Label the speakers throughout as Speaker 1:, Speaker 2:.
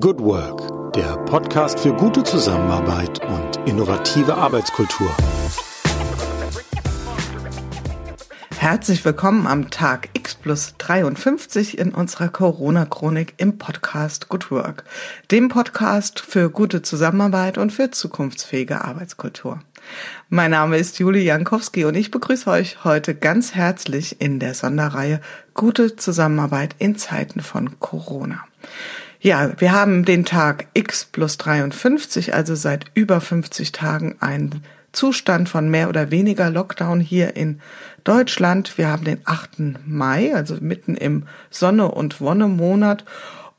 Speaker 1: Good Work, der Podcast für gute Zusammenarbeit und innovative Arbeitskultur.
Speaker 2: Herzlich willkommen am Tag X plus 53 in unserer Corona-Chronik im Podcast Good Work, dem Podcast für gute Zusammenarbeit und für zukunftsfähige Arbeitskultur. Mein Name ist Julie Jankowski und ich begrüße euch heute ganz herzlich in der Sonderreihe Gute Zusammenarbeit in Zeiten von Corona. Ja, wir haben den Tag X plus 53, also seit über 50 Tagen einen Zustand von mehr oder weniger Lockdown hier in Deutschland. Wir haben den 8. Mai, also mitten im Sonne- und Wonne-Monat.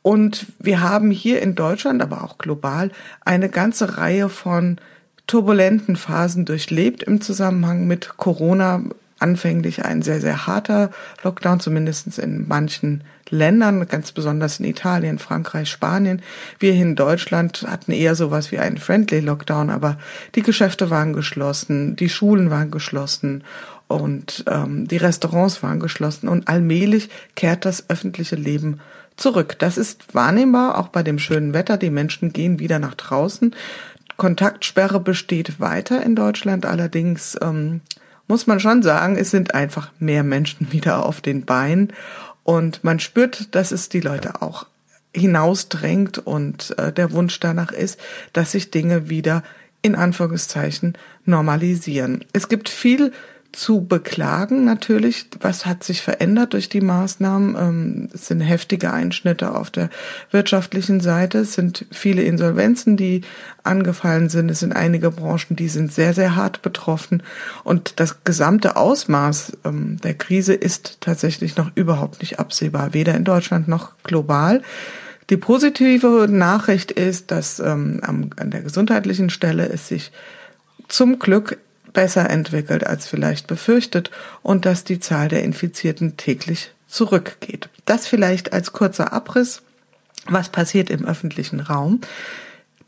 Speaker 2: Und wir haben hier in Deutschland, aber auch global, eine ganze Reihe von turbulenten Phasen durchlebt im Zusammenhang mit Corona. Anfänglich ein sehr, sehr harter Lockdown, zumindest in manchen Ländern, ganz besonders in Italien, Frankreich, Spanien. Wir in Deutschland hatten eher sowas wie einen Friendly Lockdown, aber die Geschäfte waren geschlossen, die Schulen waren geschlossen und ähm, die Restaurants waren geschlossen und allmählich kehrt das öffentliche Leben zurück. Das ist wahrnehmbar, auch bei dem schönen Wetter. Die Menschen gehen wieder nach draußen. Kontaktsperre besteht weiter in Deutschland, allerdings ähm, muss man schon sagen, es sind einfach mehr Menschen wieder auf den Beinen und man spürt, dass es die Leute auch hinausdrängt und äh, der Wunsch danach ist, dass sich Dinge wieder in Anführungszeichen normalisieren. Es gibt viel zu beklagen natürlich. Was hat sich verändert durch die Maßnahmen? Ähm, es sind heftige Einschnitte auf der wirtschaftlichen Seite. Es sind viele Insolvenzen, die angefallen sind. Es sind einige Branchen, die sind sehr, sehr hart betroffen. Und das gesamte Ausmaß ähm, der Krise ist tatsächlich noch überhaupt nicht absehbar, weder in Deutschland noch global. Die positive Nachricht ist, dass ähm, an der gesundheitlichen Stelle es sich zum Glück besser entwickelt als vielleicht befürchtet und dass die Zahl der Infizierten täglich zurückgeht. Das vielleicht als kurzer Abriss, was passiert im öffentlichen Raum.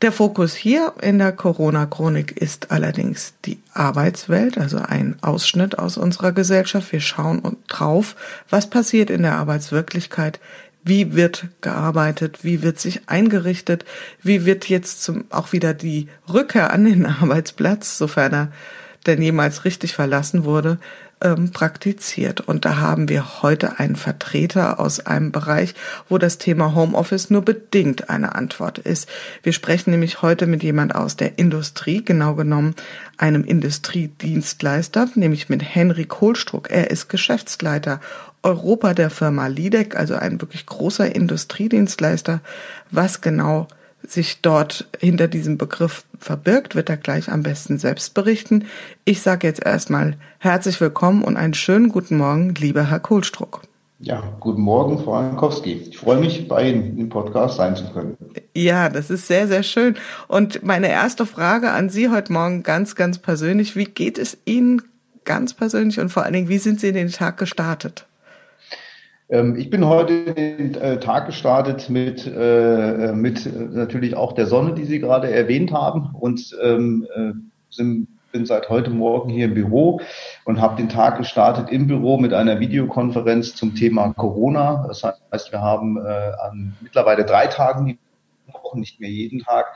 Speaker 2: Der Fokus hier in der Corona-Chronik ist allerdings die Arbeitswelt, also ein Ausschnitt aus unserer Gesellschaft. Wir schauen drauf, was passiert in der Arbeitswirklichkeit, wie wird gearbeitet, wie wird sich eingerichtet, wie wird jetzt zum, auch wieder die Rückkehr an den Arbeitsplatz, sofern er denn jemals richtig verlassen wurde, ähm, praktiziert. Und da haben wir heute einen Vertreter aus einem Bereich, wo das Thema Homeoffice nur bedingt eine Antwort ist. Wir sprechen nämlich heute mit jemand aus der Industrie, genau genommen einem Industriedienstleister, nämlich mit Henry Kohlstruck. Er ist Geschäftsleiter Europa der Firma Lidec, also ein wirklich großer Industriedienstleister. Was genau sich dort hinter diesem Begriff verbirgt, wird er gleich am besten selbst berichten. Ich sage jetzt erstmal herzlich willkommen und einen schönen guten Morgen, lieber Herr Kohlstruck.
Speaker 3: Ja, guten Morgen, Frau Jankowski. Ich freue mich, bei Ihnen im Podcast sein zu können.
Speaker 2: Ja, das ist sehr, sehr schön. Und meine erste Frage an Sie heute Morgen ganz, ganz persönlich. Wie geht es Ihnen ganz persönlich und vor allen Dingen, wie sind Sie in den Tag gestartet?
Speaker 3: Ähm, ich bin heute den äh, Tag gestartet mit, äh, mit natürlich auch der Sonne, die Sie gerade erwähnt haben und ähm, äh, sind, bin seit heute Morgen hier im Büro und habe den Tag gestartet im Büro mit einer Videokonferenz zum Thema Corona. Das heißt, wir haben an mittlerweile drei Tagen die Woche, nicht mehr jeden Tag,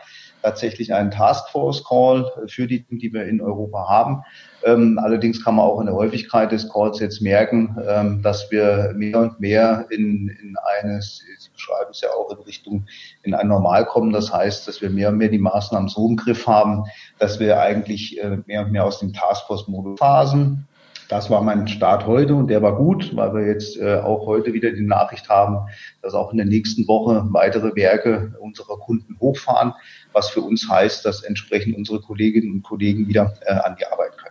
Speaker 3: tatsächlich einen Taskforce-Call für die, die wir in Europa haben. Ähm, allerdings kann man auch in der Häufigkeit des Calls jetzt merken, ähm, dass wir mehr und mehr in, in eines, Sie beschreiben es ja auch in Richtung in ein Normal kommen. Das heißt, dass wir mehr und mehr die Maßnahmen so im Griff haben, dass wir eigentlich äh, mehr und mehr aus dem Taskforce-Modus phasen das war mein Start heute und der war gut, weil wir jetzt äh, auch heute wieder die Nachricht haben, dass auch in der nächsten Woche weitere Werke unserer Kunden hochfahren, was für uns heißt, dass entsprechend unsere Kolleginnen und Kollegen wieder äh, an die Arbeit können.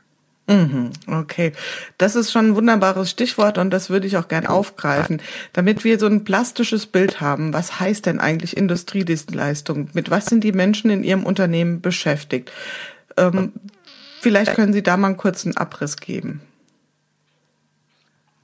Speaker 2: Mhm, okay, das ist schon ein wunderbares Stichwort und das würde ich auch gern aufgreifen, damit wir so ein plastisches Bild haben. Was heißt denn eigentlich Industriedienstleistung? Mit was sind die Menschen in ihrem Unternehmen beschäftigt? Ähm, vielleicht können Sie da mal einen kurzen Abriss geben.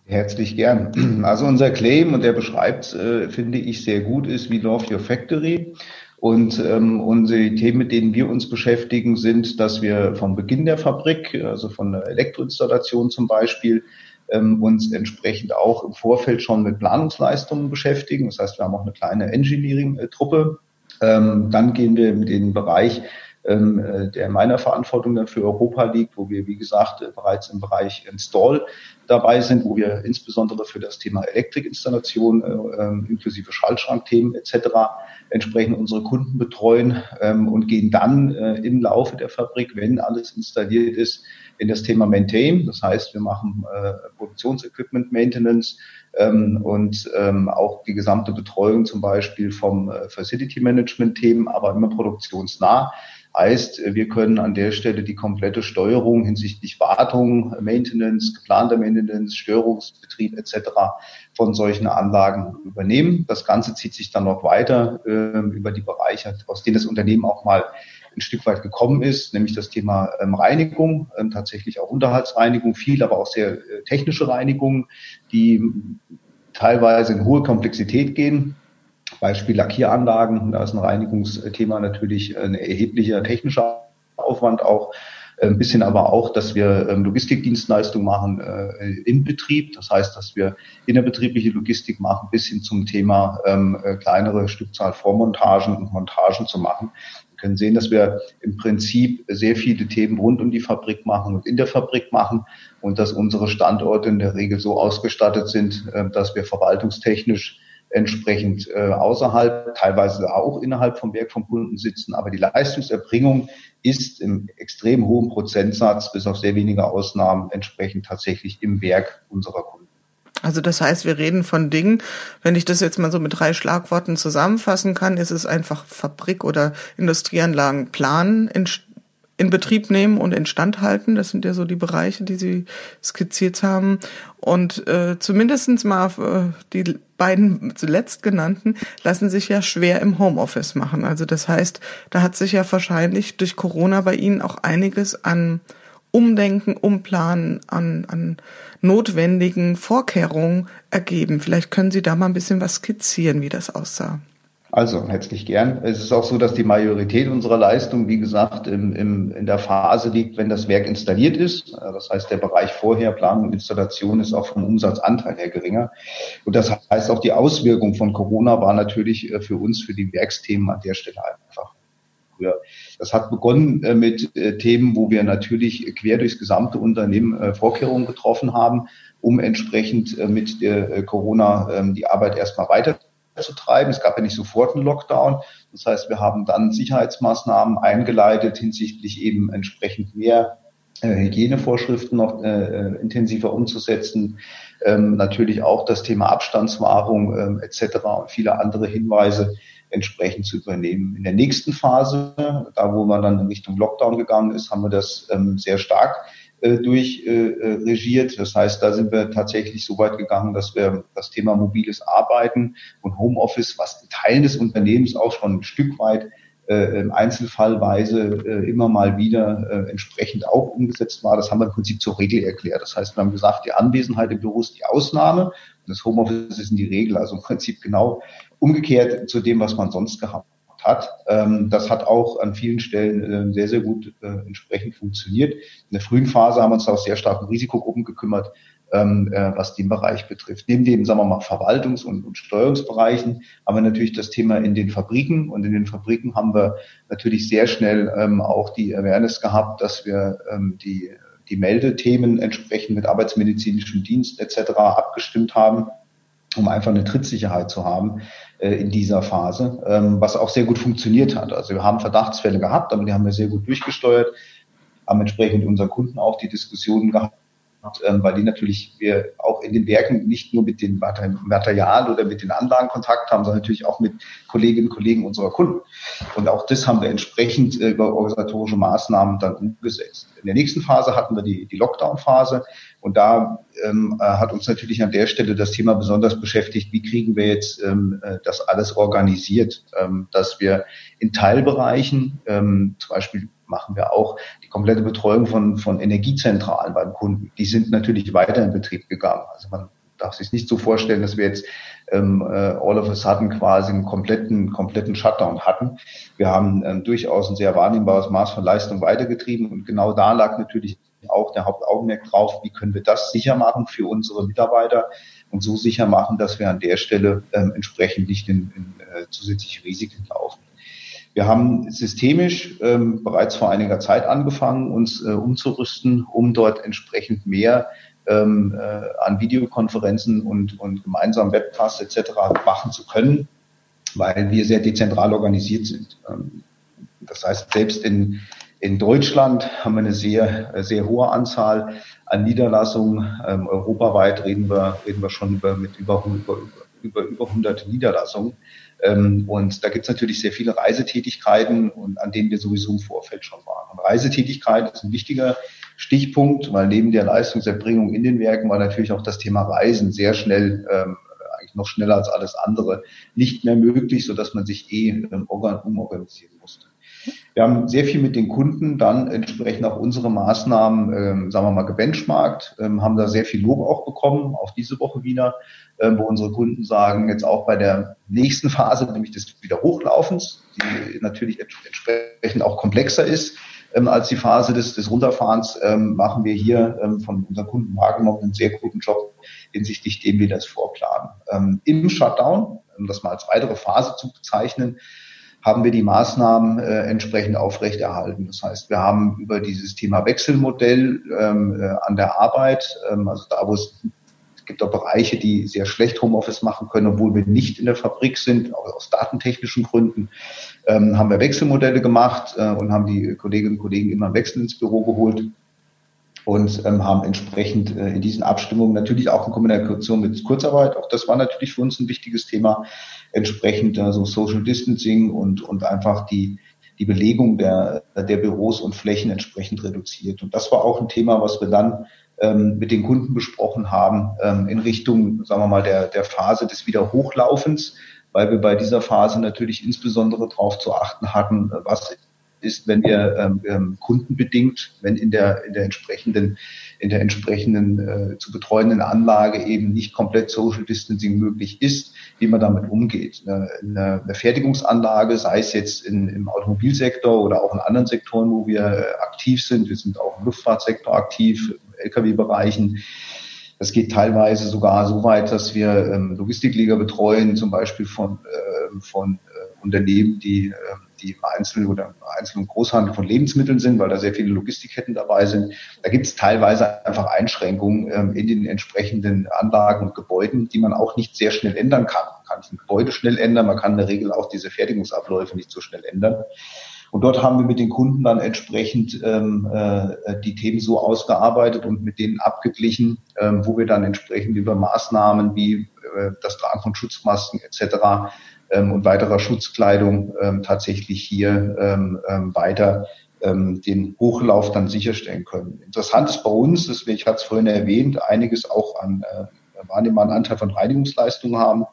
Speaker 3: Herzlich gern. Also unser Claim, und der beschreibt, äh, finde ich, sehr gut, ist We Love Your Factory. Und ähm, unsere Themen, mit denen wir uns beschäftigen, sind, dass wir vom Beginn der Fabrik, also von der Elektroinstallation zum Beispiel, ähm, uns entsprechend auch im Vorfeld schon mit Planungsleistungen beschäftigen. Das heißt, wir haben auch eine kleine Engineering-Truppe, Ähm, dann gehen wir mit den Bereich ähm, äh, der meiner Verantwortung dann für Europa liegt, wo wir, wie gesagt, äh, bereits im Bereich Install dabei sind, wo wir insbesondere für das Thema Elektrikinstallation äh, ähm, inklusive Schaltschrankthemen etc. entsprechend unsere Kunden betreuen ähm, und gehen dann äh, im Laufe der Fabrik, wenn alles installiert ist, in das Thema Maintain. Das heißt, wir machen äh, Produktionsequipment Maintenance ähm, und ähm, auch die gesamte Betreuung zum Beispiel vom äh, Facility Management Themen, aber immer produktionsnah. Heißt, wir können an der Stelle die komplette Steuerung hinsichtlich Wartung, Maintenance, geplanter Maintenance, Störungsbetrieb etc. von solchen Anlagen übernehmen. Das Ganze zieht sich dann noch weiter äh, über die Bereiche, aus denen das Unternehmen auch mal ein Stück weit gekommen ist, nämlich das Thema ähm, Reinigung, ähm, tatsächlich auch Unterhaltsreinigung, viel, aber auch sehr äh, technische Reinigung, die teilweise in hohe Komplexität gehen Beispiel Lackieranlagen, da ist ein Reinigungsthema natürlich ein erheblicher technischer Aufwand auch. Ein bisschen aber auch, dass wir ähm, Logistikdienstleistungen machen äh, im Betrieb. Das heißt, dass wir innerbetriebliche Logistik machen, bis hin zum Thema ähm, äh, kleinere Stückzahl Vormontagen und Montagen zu machen. Wir können sehen, dass wir im Prinzip sehr viele Themen rund um die Fabrik machen und in der Fabrik machen und dass unsere Standorte in der Regel so ausgestattet sind, äh, dass wir verwaltungstechnisch entsprechend äh, außerhalb, teilweise auch innerhalb vom Werk vom Kunden sitzen. Aber die Leistungserbringung ist im extrem hohen Prozentsatz, bis auf sehr wenige Ausnahmen, entsprechend tatsächlich im Werk unserer Kunden.
Speaker 2: Also das heißt, wir reden von Dingen, wenn ich das jetzt mal so mit drei Schlagworten zusammenfassen kann, ist es einfach Fabrik- oder Industrieanlagen planen, in Betrieb nehmen und instand halten. Das sind ja so die Bereiche, die Sie skizziert haben. Und äh, zumindestens mal äh, die beiden zuletzt genannten lassen sich ja schwer im Homeoffice machen. Also das heißt, da hat sich ja wahrscheinlich durch Corona bei Ihnen auch einiges an Umdenken, Umplanen, an, an notwendigen Vorkehrungen ergeben. Vielleicht können Sie da mal ein bisschen was skizzieren, wie das aussah.
Speaker 3: Also herzlich gern. Es ist auch so, dass die Majorität unserer Leistung, wie gesagt, im, im, in der Phase liegt, wenn das Werk installiert ist. Das heißt, der Bereich vorher, Planung und Installation, ist auch vom Umsatzanteil her geringer. Und das heißt, auch die Auswirkung von Corona war natürlich äh, für uns, für die Werksthemen an der Stelle einfach früher. Das hat begonnen äh, mit äh, Themen, wo wir natürlich quer durchs gesamte Unternehmen Vorkehrungen getroffen haben, um entsprechend mit der Corona ähm, die Arbeit erstmal weiter zu treiben. Es gab ja nicht sofort einen Lockdown. Das heißt, wir haben dann Sicherheitsmaßnahmen eingeleitet hinsichtlich eben entsprechend mehr äh, Hygienevorschriften noch äh, äh intensiver umzusetzen. Ähm, natürlich auch das Thema Abstandswahrung ähm, etc. und viele andere Hinweise entsprechend zu übernehmen. In der nächsten Phase, da wo man dann in Richtung Lockdown gegangen ist, haben wir das ähm, sehr stark äh, durchregiert. Äh, das heißt, da sind wir tatsächlich so weit gegangen, dass wir das Thema mobiles Arbeiten und Homeoffice, was in Teilen des Unternehmens auch schon ein Stück weit äh, Einzelfallweise äh, immer mal wieder äh, entsprechend auch umgesetzt war. Das haben wir im Prinzip zur Regel erklärt. Das heißt, wir haben gesagt, die Anwesenheit im Büro ist die Ausnahme das Homeoffice ist in die Regel. Also im Prinzip genau umgekehrt zu dem, was man sonst gehabt hat. Ähm, das hat auch an vielen Stellen äh, sehr, sehr gut äh, entsprechend funktioniert. In der frühen Phase haben wir uns auch sehr stark um Risikogruppen gekümmert, ähm, äh, was den Bereich betrifft. Neben dem, sagen wir mal, Verwaltungs- und, und Steuerungsbereichen haben wir natürlich das Thema in den Fabriken. Und in den Fabriken haben wir natürlich sehr schnell ähm, auch die Awareness gehabt, dass wir ähm, die, die Meldethemen entsprechend mit arbeitsmedizinischem Dienst etc. abgestimmt haben um einfach eine Trittsicherheit zu haben äh, in dieser Phase, ähm, was auch sehr gut funktioniert hat. Also wir haben Verdachtsfälle gehabt, aber die haben wir sehr gut durchgesteuert, haben entsprechend unseren Kunden auch die Diskussionen gehabt, ähm, weil die natürlich wir auch in den Werken nicht nur mit den Material oder mit den Anlagen Kontakt haben, sondern natürlich auch mit Kolleginnen und Kollegen unserer Kunden. Und auch das haben wir entsprechend äh, über organisatorische Maßnahmen dann umgesetzt. In der nächsten Phase hatten wir die, die Lockdown-Phase und da ähm, äh, hat uns natürlich an der Stelle das Thema besonders beschäftigt, wie kriegen wir jetzt ähm, äh, das alles organisiert, ähm, dass wir in Teilbereichen, ähm, zum Beispiel machen wir auch die komplette Betreuung von, von Energiezentralen beim Kunden. Die sind natürlich weiter in Betrieb gegangen. Also man darf sich nicht so vorstellen, dass wir jetzt ähm, äh, all of a sudden quasi einen kompletten, kompletten Shutdown hatten. Wir haben ähm, durchaus ein sehr wahrnehmbares Maß von Leistung weitergetrieben und genau da lag natürlich auch der Hauptaugenmerk drauf, wie können wir das sicher machen für unsere Mitarbeiter und so sicher machen, dass wir an der Stelle ähm, entsprechend nicht in, in äh, zusätzliche Risiken laufen. Wir haben systemisch ähm, bereits vor einiger Zeit angefangen, uns äh, umzurüsten, um dort entsprechend mehr ähm, äh, an Videokonferenzen und, und gemeinsamen Webcasts etc. machen zu können, weil wir sehr dezentral organisiert sind. Ähm, das heißt, selbst in, in Deutschland haben wir eine sehr, sehr hohe Anzahl an Niederlassungen. Ähm, europaweit reden wir, reden wir schon über, mit über, über, über, über 100 Niederlassungen. Ähm, und da gibt es natürlich sehr viele Reisetätigkeiten und an denen wir sowieso im Vorfeld schon waren. Und Reisetätigkeit ist ein wichtiger Stichpunkt, weil neben der Leistungserbringung in den Werken war natürlich auch das Thema Reisen sehr schnell, ähm, eigentlich noch schneller als alles andere, nicht mehr möglich, so dass man sich eh ähm, umorganisieren musste. Wir haben sehr viel mit den Kunden dann entsprechend auch unsere Maßnahmen, ähm, sagen wir mal, gebenchmarkt, ähm, haben da sehr viel Lob auch bekommen, auch diese Woche wieder, ähm, wo unsere Kunden sagen, jetzt auch bei der nächsten Phase, nämlich des Wiederhochlaufens, die natürlich entsprechend auch komplexer ist, ähm, als die Phase des, des Runterfahrens, ähm, machen wir hier ähm, von unseren Kunden wahrgenommen einen sehr guten Job hinsichtlich dem wir das vorplanen. Ähm, Im Shutdown, um das mal als weitere Phase zu bezeichnen, haben wir die Maßnahmen äh, entsprechend aufrechterhalten. Das heißt, wir haben über dieses Thema Wechselmodell ähm, äh, an der Arbeit, ähm, also da, wo es, es gibt auch Bereiche, die sehr schlecht Homeoffice machen können, obwohl wir nicht in der Fabrik sind, auch aus datentechnischen Gründen, ähm, haben wir Wechselmodelle gemacht äh, und haben die Kolleginnen und Kollegen immer im Wechsel ins Büro geholt und ähm, haben entsprechend äh, in diesen Abstimmungen natürlich auch in Kommunikation mit Kurzarbeit, auch das war natürlich für uns ein wichtiges Thema, entsprechend also Social Distancing und, und einfach die, die Belegung der, der Büros und Flächen entsprechend reduziert. Und das war auch ein Thema, was wir dann ähm, mit den Kunden besprochen haben ähm, in Richtung, sagen wir mal, der, der Phase des Wiederhochlaufens, weil wir bei dieser Phase natürlich insbesondere darauf zu achten hatten, was ist, wenn wir ähm, kundenbedingt, wenn in der, in der entsprechenden, in der entsprechenden äh, zu betreuenden Anlage eben nicht komplett Social Distancing möglich ist, wie man damit umgeht. Eine, eine Fertigungsanlage, sei es jetzt in, im Automobilsektor oder auch in anderen Sektoren, wo wir äh, aktiv sind, wir sind auch im Luftfahrtsektor aktiv, Lkw-Bereichen, das geht teilweise sogar so weit, dass wir ähm, Logistikleger betreuen, zum Beispiel von, äh, von äh, Unternehmen, die, äh, die im Einzel- oder Einzel- und Großhandel von Lebensmitteln sind, weil da sehr viele Logistikketten dabei sind. Da gibt es teilweise einfach Einschränkungen ähm, in den entsprechenden Anlagen und Gebäuden, die man auch nicht sehr schnell ändern kann. Man kann ein Gebäude schnell ändern, man kann in der Regel auch diese Fertigungsabläufe nicht so schnell ändern. Und dort haben wir mit den Kunden dann entsprechend ähm, äh, die Themen so ausgearbeitet und mit denen abgeglichen, ähm, wo wir dann entsprechend über Maßnahmen wie äh, das Tragen von Schutzmasken etc. Ähm, und weiterer Schutzkleidung ähm, tatsächlich hier ähm, ähm, weiter ähm, den Hochlauf dann sicherstellen können. Interessant ist bei uns, dass wir, ich hatte es vorhin erwähnt, einiges auch an äh, wahrnehmbaren Anteil von Reinigungsleistungen haben.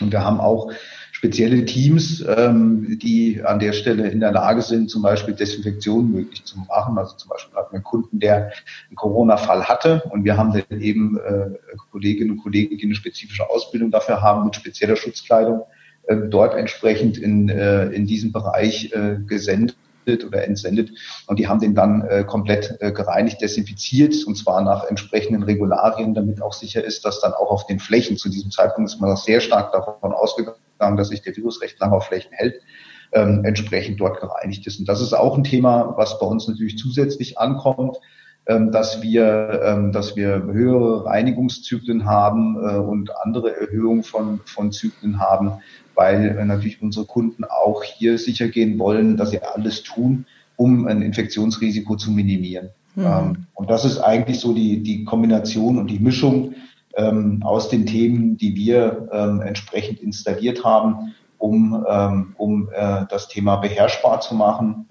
Speaker 3: Und wir haben auch spezielle Teams, ähm, die an der Stelle in der Lage sind, zum Beispiel Desinfektion möglich zu machen. Also zum Beispiel hatten wir einen Kunden, der einen Corona-Fall hatte und wir haben dann eben äh, Kolleginnen und Kollegen, die eine spezifische Ausbildung dafür haben mit spezieller Schutzkleidung, dort entsprechend in, äh, in diesem Bereich äh, gesendet oder entsendet und die haben den dann äh, komplett äh, gereinigt, desinfiziert und zwar nach entsprechenden Regularien, damit auch sicher ist, dass dann auch auf den Flächen zu diesem Zeitpunkt ist man noch sehr stark davon ausgegangen, dass sich der Virus recht lange auf Flächen hält, ähm, entsprechend dort gereinigt ist. Und das ist auch ein Thema, was bei uns natürlich zusätzlich ankommt, dass wir, ähm, dass wir höhere Reinigungszyklen haben äh, und andere Erhöhungen von, von Zyklen haben, weil äh, natürlich unsere Kunden auch hier sicher gehen wollen, dass sie alles tun, um ein Infektionsrisiko zu minimieren. Mhm. Ähm, und das ist eigentlich so die, die Kombination und die Mischung, ähm, aus den Themen, die wir ähm, entsprechend installiert haben, um, ähm, um äh, das Thema beherrschbar zu machen.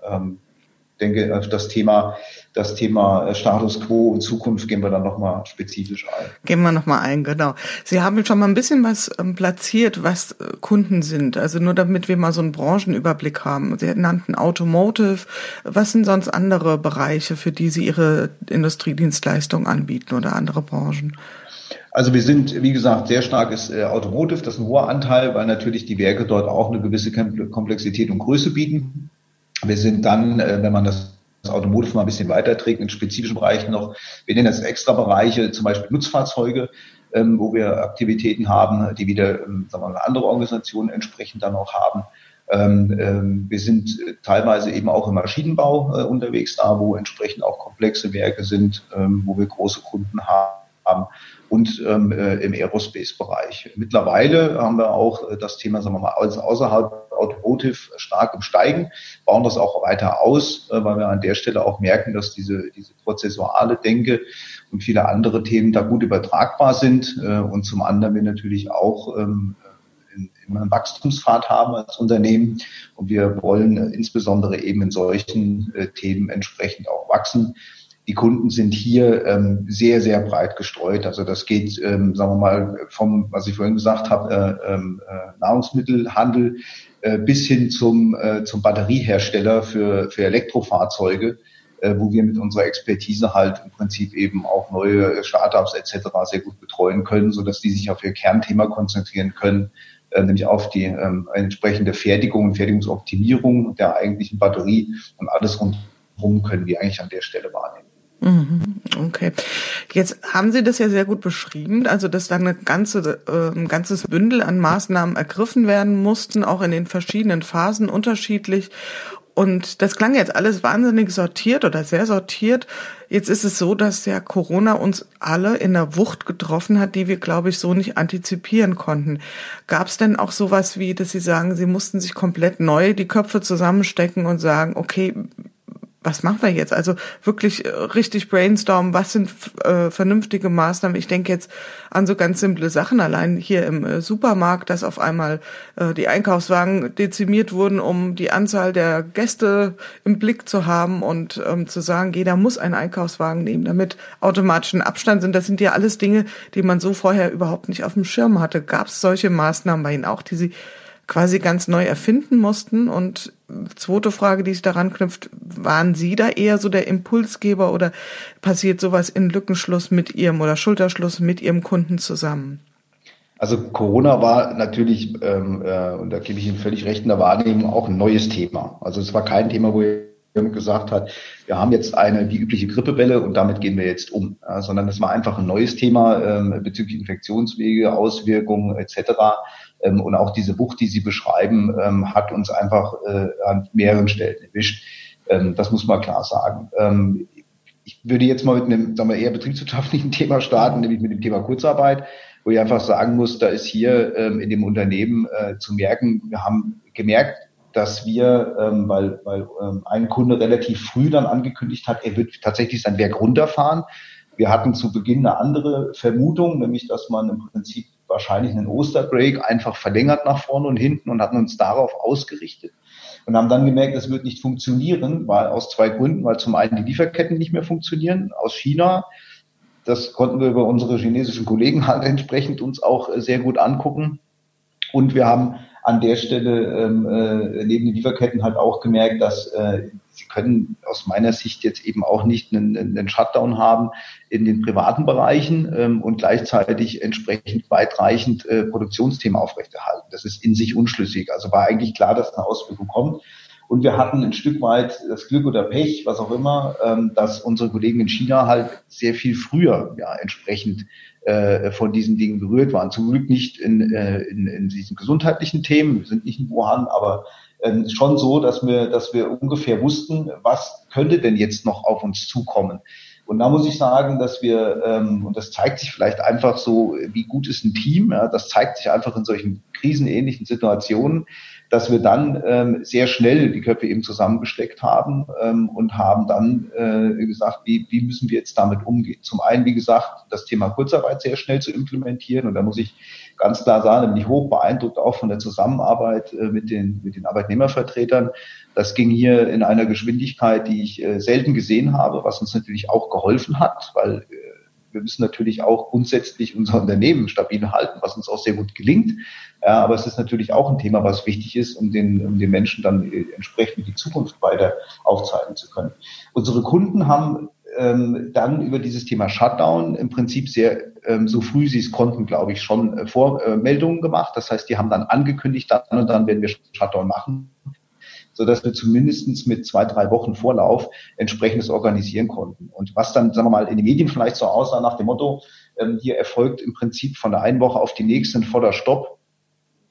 Speaker 3: Denke, auf das Thema, das Thema äh, Status Quo und Zukunft gehen wir dann nochmal spezifisch ein.
Speaker 2: Gehen wir nochmal ein, genau. Sie haben schon mal ein bisschen was ähm, platziert, was äh, Kunden sind. Also nur damit wir mal so einen Branchenüberblick haben. Sie nannten Automotive. Was sind sonst andere Bereiche, für die Sie Ihre Industriedienstleistung anbieten oder andere Branchen?
Speaker 3: Also wir sind, wie gesagt, sehr starkes äh, Automotive, das ist ein hoher Anteil, weil natürlich die Werke dort auch eine gewisse Komplexität und Größe bieten. Wir sind dann, äh, wenn man das Automotive mal ein bisschen weiterträgt, in spezifischen Bereichen noch, wir nennen das extra Bereiche, zum Beispiel Nutzfahrzeuge, ähm, wo wir Aktivitäten haben, die wieder ähm, sagen wir mal, andere Organisationen entsprechend dann auch haben. Ähm, ähm, wir sind teilweise eben auch im Maschinenbau äh, unterwegs, da wo entsprechend auch komplexe Werke sind, ähm, wo wir große Kunden haben und ähm, äh, im Aerospace-Bereich. Mittlerweile haben wir auch äh, das Thema, sagen wir mal, außerhalb Automotive stark im Steigen, bauen das auch weiter aus, äh, weil wir an der Stelle auch merken, dass diese, diese prozessuale Denke und viele andere Themen da gut übertragbar sind äh, und zum anderen wir natürlich auch ähm, immer einen Wachstumspfad haben als Unternehmen und wir wollen äh, insbesondere eben in solchen Themen entsprechend auch wachsen die Kunden sind hier ähm, sehr, sehr breit gestreut. Also das geht, ähm, sagen wir mal, vom, was ich vorhin gesagt habe, äh, ähm, äh, Nahrungsmittelhandel äh, bis hin zum, äh, zum Batteriehersteller für, für Elektrofahrzeuge, äh, wo wir mit unserer Expertise halt im Prinzip eben auch neue Startups etc. sehr gut betreuen können, so dass die sich auf ihr Kernthema konzentrieren können, äh, nämlich auf die ähm, entsprechende Fertigung und Fertigungsoptimierung der eigentlichen Batterie und alles rundherum können wir eigentlich an der Stelle wahrnehmen.
Speaker 2: Mhm, okay. Jetzt haben Sie das ja sehr gut beschrieben, also dass dann eine ganze, äh, ein ganzes Bündel an Maßnahmen ergriffen werden mussten, auch in den verschiedenen Phasen unterschiedlich. Und das klang jetzt alles wahnsinnig sortiert oder sehr sortiert. Jetzt ist es so, dass ja Corona uns alle in der Wucht getroffen hat, die wir, glaube ich, so nicht antizipieren konnten. Gab es denn auch sowas wie, dass Sie sagen, Sie mussten sich komplett neu die Köpfe zusammenstecken und sagen, okay, was machen wir jetzt? Also wirklich äh, richtig brainstormen, was sind äh, vernünftige Maßnahmen? Ich denke jetzt an so ganz simple Sachen, allein hier im äh, Supermarkt, dass auf einmal äh, die Einkaufswagen dezimiert wurden, um die Anzahl der Gäste im Blick zu haben und ähm, zu sagen, jeder muss einen Einkaufswagen nehmen, damit automatischen Abstand sind. Das sind ja alles Dinge, die man so vorher überhaupt nicht auf dem Schirm hatte. Gab es solche Maßnahmen bei Ihnen auch, die Sie quasi ganz neu erfinden mussten? Und zweite Frage, die sich daran knüpft, waren Sie da eher so der Impulsgeber oder passiert sowas in Lückenschluss mit Ihrem oder Schulterschluss mit Ihrem Kunden zusammen?
Speaker 3: Also Corona war natürlich, ähm, äh, und da gebe ich Ihnen völlig recht in der Wahrnehmung, auch ein neues Thema. Also es war kein Thema, wo er gesagt hat, wir haben jetzt eine die übliche Grippewelle und damit gehen wir jetzt um, ja, sondern es war einfach ein neues Thema ähm, bezüglich Infektionswege, Auswirkungen etc. Ähm, und auch diese Wucht, die Sie beschreiben, ähm, hat uns einfach äh, an mehreren Stellen erwischt. Ähm, das muss man klar sagen. Ähm, ich würde jetzt mal mit einem sagen wir, eher betriebswirtschaftlichen Thema starten, nämlich mit dem Thema Kurzarbeit, wo ich einfach sagen muss, da ist hier ähm, in dem Unternehmen äh, zu merken, wir haben gemerkt, dass wir, ähm, weil, weil ähm, ein Kunde relativ früh dann angekündigt hat, er wird tatsächlich sein Werk runterfahren. Wir hatten zu Beginn eine andere Vermutung, nämlich dass man im Prinzip wahrscheinlich einen Osterbreak einfach verlängert nach vorne und hinten und hatten uns darauf ausgerichtet und haben dann gemerkt, das wird nicht funktionieren, weil aus zwei Gründen, weil zum einen die Lieferketten nicht mehr funktionieren aus China. Das konnten wir über unsere chinesischen Kollegen halt entsprechend uns auch sehr gut angucken. Und wir haben an der Stelle ähm, äh, neben den Lieferketten halt auch gemerkt, dass äh, sie können aus meiner Sicht jetzt eben auch nicht einen, einen Shutdown haben in den privaten Bereichen ähm, und gleichzeitig entsprechend weitreichend äh, Produktionsthemen aufrechterhalten. Das ist in sich unschlüssig. Also war eigentlich klar, dass eine Auswirkung kommt. Und wir hatten ein Stück weit das Glück oder Pech, was auch immer, ähm, dass unsere Kollegen in China halt sehr viel früher ja, entsprechend äh, von diesen Dingen berührt waren. Zum Glück nicht in, äh, in, in diesen gesundheitlichen Themen, wir sind nicht in Wuhan, aber ähm, schon so, dass wir, dass wir ungefähr wussten, was könnte denn jetzt noch auf uns zukommen. Und da muss ich sagen, dass wir, ähm, und das zeigt sich vielleicht einfach so, wie gut ist ein Team, ja, das zeigt sich einfach in solchen krisenähnlichen Situationen, dass wir dann ähm, sehr schnell die Köpfe eben zusammengesteckt haben ähm, und haben dann äh, gesagt, wie, wie müssen wir jetzt damit umgehen. Zum einen, wie gesagt, das Thema Kurzarbeit sehr schnell zu implementieren und da muss ich ganz klar sagen, da bin ich hoch beeindruckt auch von der Zusammenarbeit äh, mit, den, mit den Arbeitnehmervertretern. Das ging hier in einer Geschwindigkeit, die ich äh, selten gesehen habe, was uns natürlich auch geholfen hat, weil äh, wir müssen natürlich auch grundsätzlich unser Unternehmen stabil halten, was uns auch sehr gut gelingt. Ja, aber es ist natürlich auch ein Thema, was wichtig ist, um den, um den Menschen dann äh, entsprechend die Zukunft weiter aufzeigen zu können. Unsere Kunden haben ähm, dann über dieses Thema Shutdown im Prinzip sehr, ähm, so früh sie es konnten, glaube ich, schon äh, Vormeldungen äh, gemacht. Das heißt, die haben dann angekündigt, dann und dann werden wir Shutdown machen so dass wir zumindestens mit zwei, drei Wochen Vorlauf entsprechendes organisieren konnten. Und was dann, sagen wir mal, in den Medien vielleicht so aussah nach dem Motto, ähm, hier erfolgt im Prinzip von der einen Woche auf die nächste ein voller Stopp,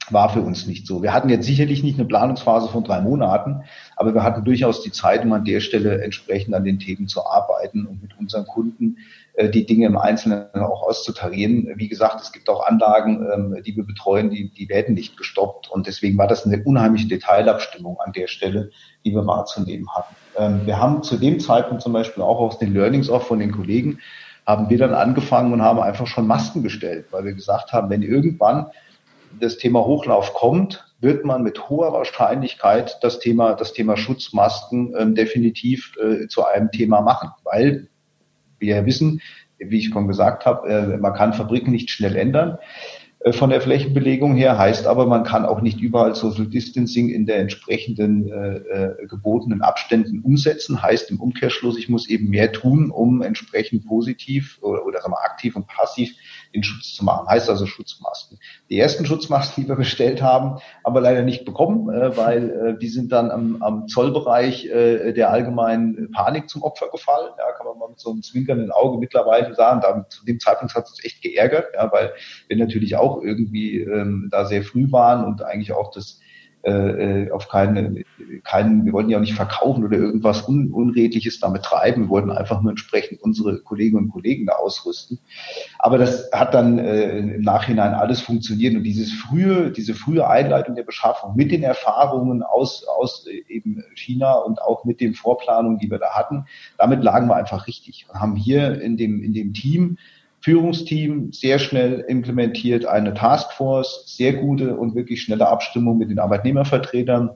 Speaker 3: war für uns nicht so. Wir hatten jetzt sicherlich nicht eine Planungsphase von drei Monaten, aber wir hatten durchaus die Zeit, um an der Stelle entsprechend an den Themen zu arbeiten und mit unseren Kunden die Dinge im Einzelnen auch auszutarieren. Wie gesagt, es gibt auch Anlagen, ähm, die wir betreuen, die, die werden nicht gestoppt und deswegen war das eine unheimliche Detailabstimmung an der Stelle, die wir wahrzunehmen hatten. Ähm, wir haben zu dem Zeitpunkt zum Beispiel auch aus den Learnings auch von den Kollegen haben wir dann angefangen und haben einfach schon Masken gestellt, weil wir gesagt haben, wenn irgendwann das Thema Hochlauf kommt, wird man mit hoher Wahrscheinlichkeit das Thema, das Thema Schutzmasken ähm, definitiv äh, zu einem Thema machen, weil wir wissen, wie ich schon gesagt habe, äh, man kann Fabriken nicht schnell ändern. Äh, von der Flächenbelegung her, heißt aber, man kann auch nicht überall Social Distancing in der entsprechenden äh, äh, gebotenen Abständen umsetzen. Heißt im Umkehrschluss, ich muss eben mehr tun, um entsprechend positiv oder, oder sagen wir, aktiv und passiv den Schutz zu machen. Heißt also Schutzmasken. Die ersten Schutzmasken, die wir bestellt haben, haben wir leider nicht bekommen, äh, weil äh, die sind dann am, am Zollbereich äh, der allgemeinen Panik zum Opfer gefallen. Ja, kann man mal mit so einem zwinkernden Auge mittlerweile sagen. Da, zu dem Zeitpunkt hat es uns echt geärgert, ja, weil wir natürlich auch irgendwie ähm, da sehr früh waren und eigentlich auch das äh, auf keine, keinen, wir wollten ja auch nicht verkaufen oder irgendwas Un Unredliches damit treiben. Wir wollten einfach nur entsprechend unsere Kolleginnen und Kollegen da ausrüsten. Aber das hat dann äh, im Nachhinein alles funktioniert und dieses frühe, diese frühe Einleitung der Beschaffung mit den Erfahrungen aus, aus äh, eben China und auch mit den Vorplanungen, die wir da hatten, damit lagen wir einfach richtig und haben hier in dem, in dem Team Führungsteam sehr schnell implementiert, eine Taskforce, sehr gute und wirklich schnelle Abstimmung mit den Arbeitnehmervertretern.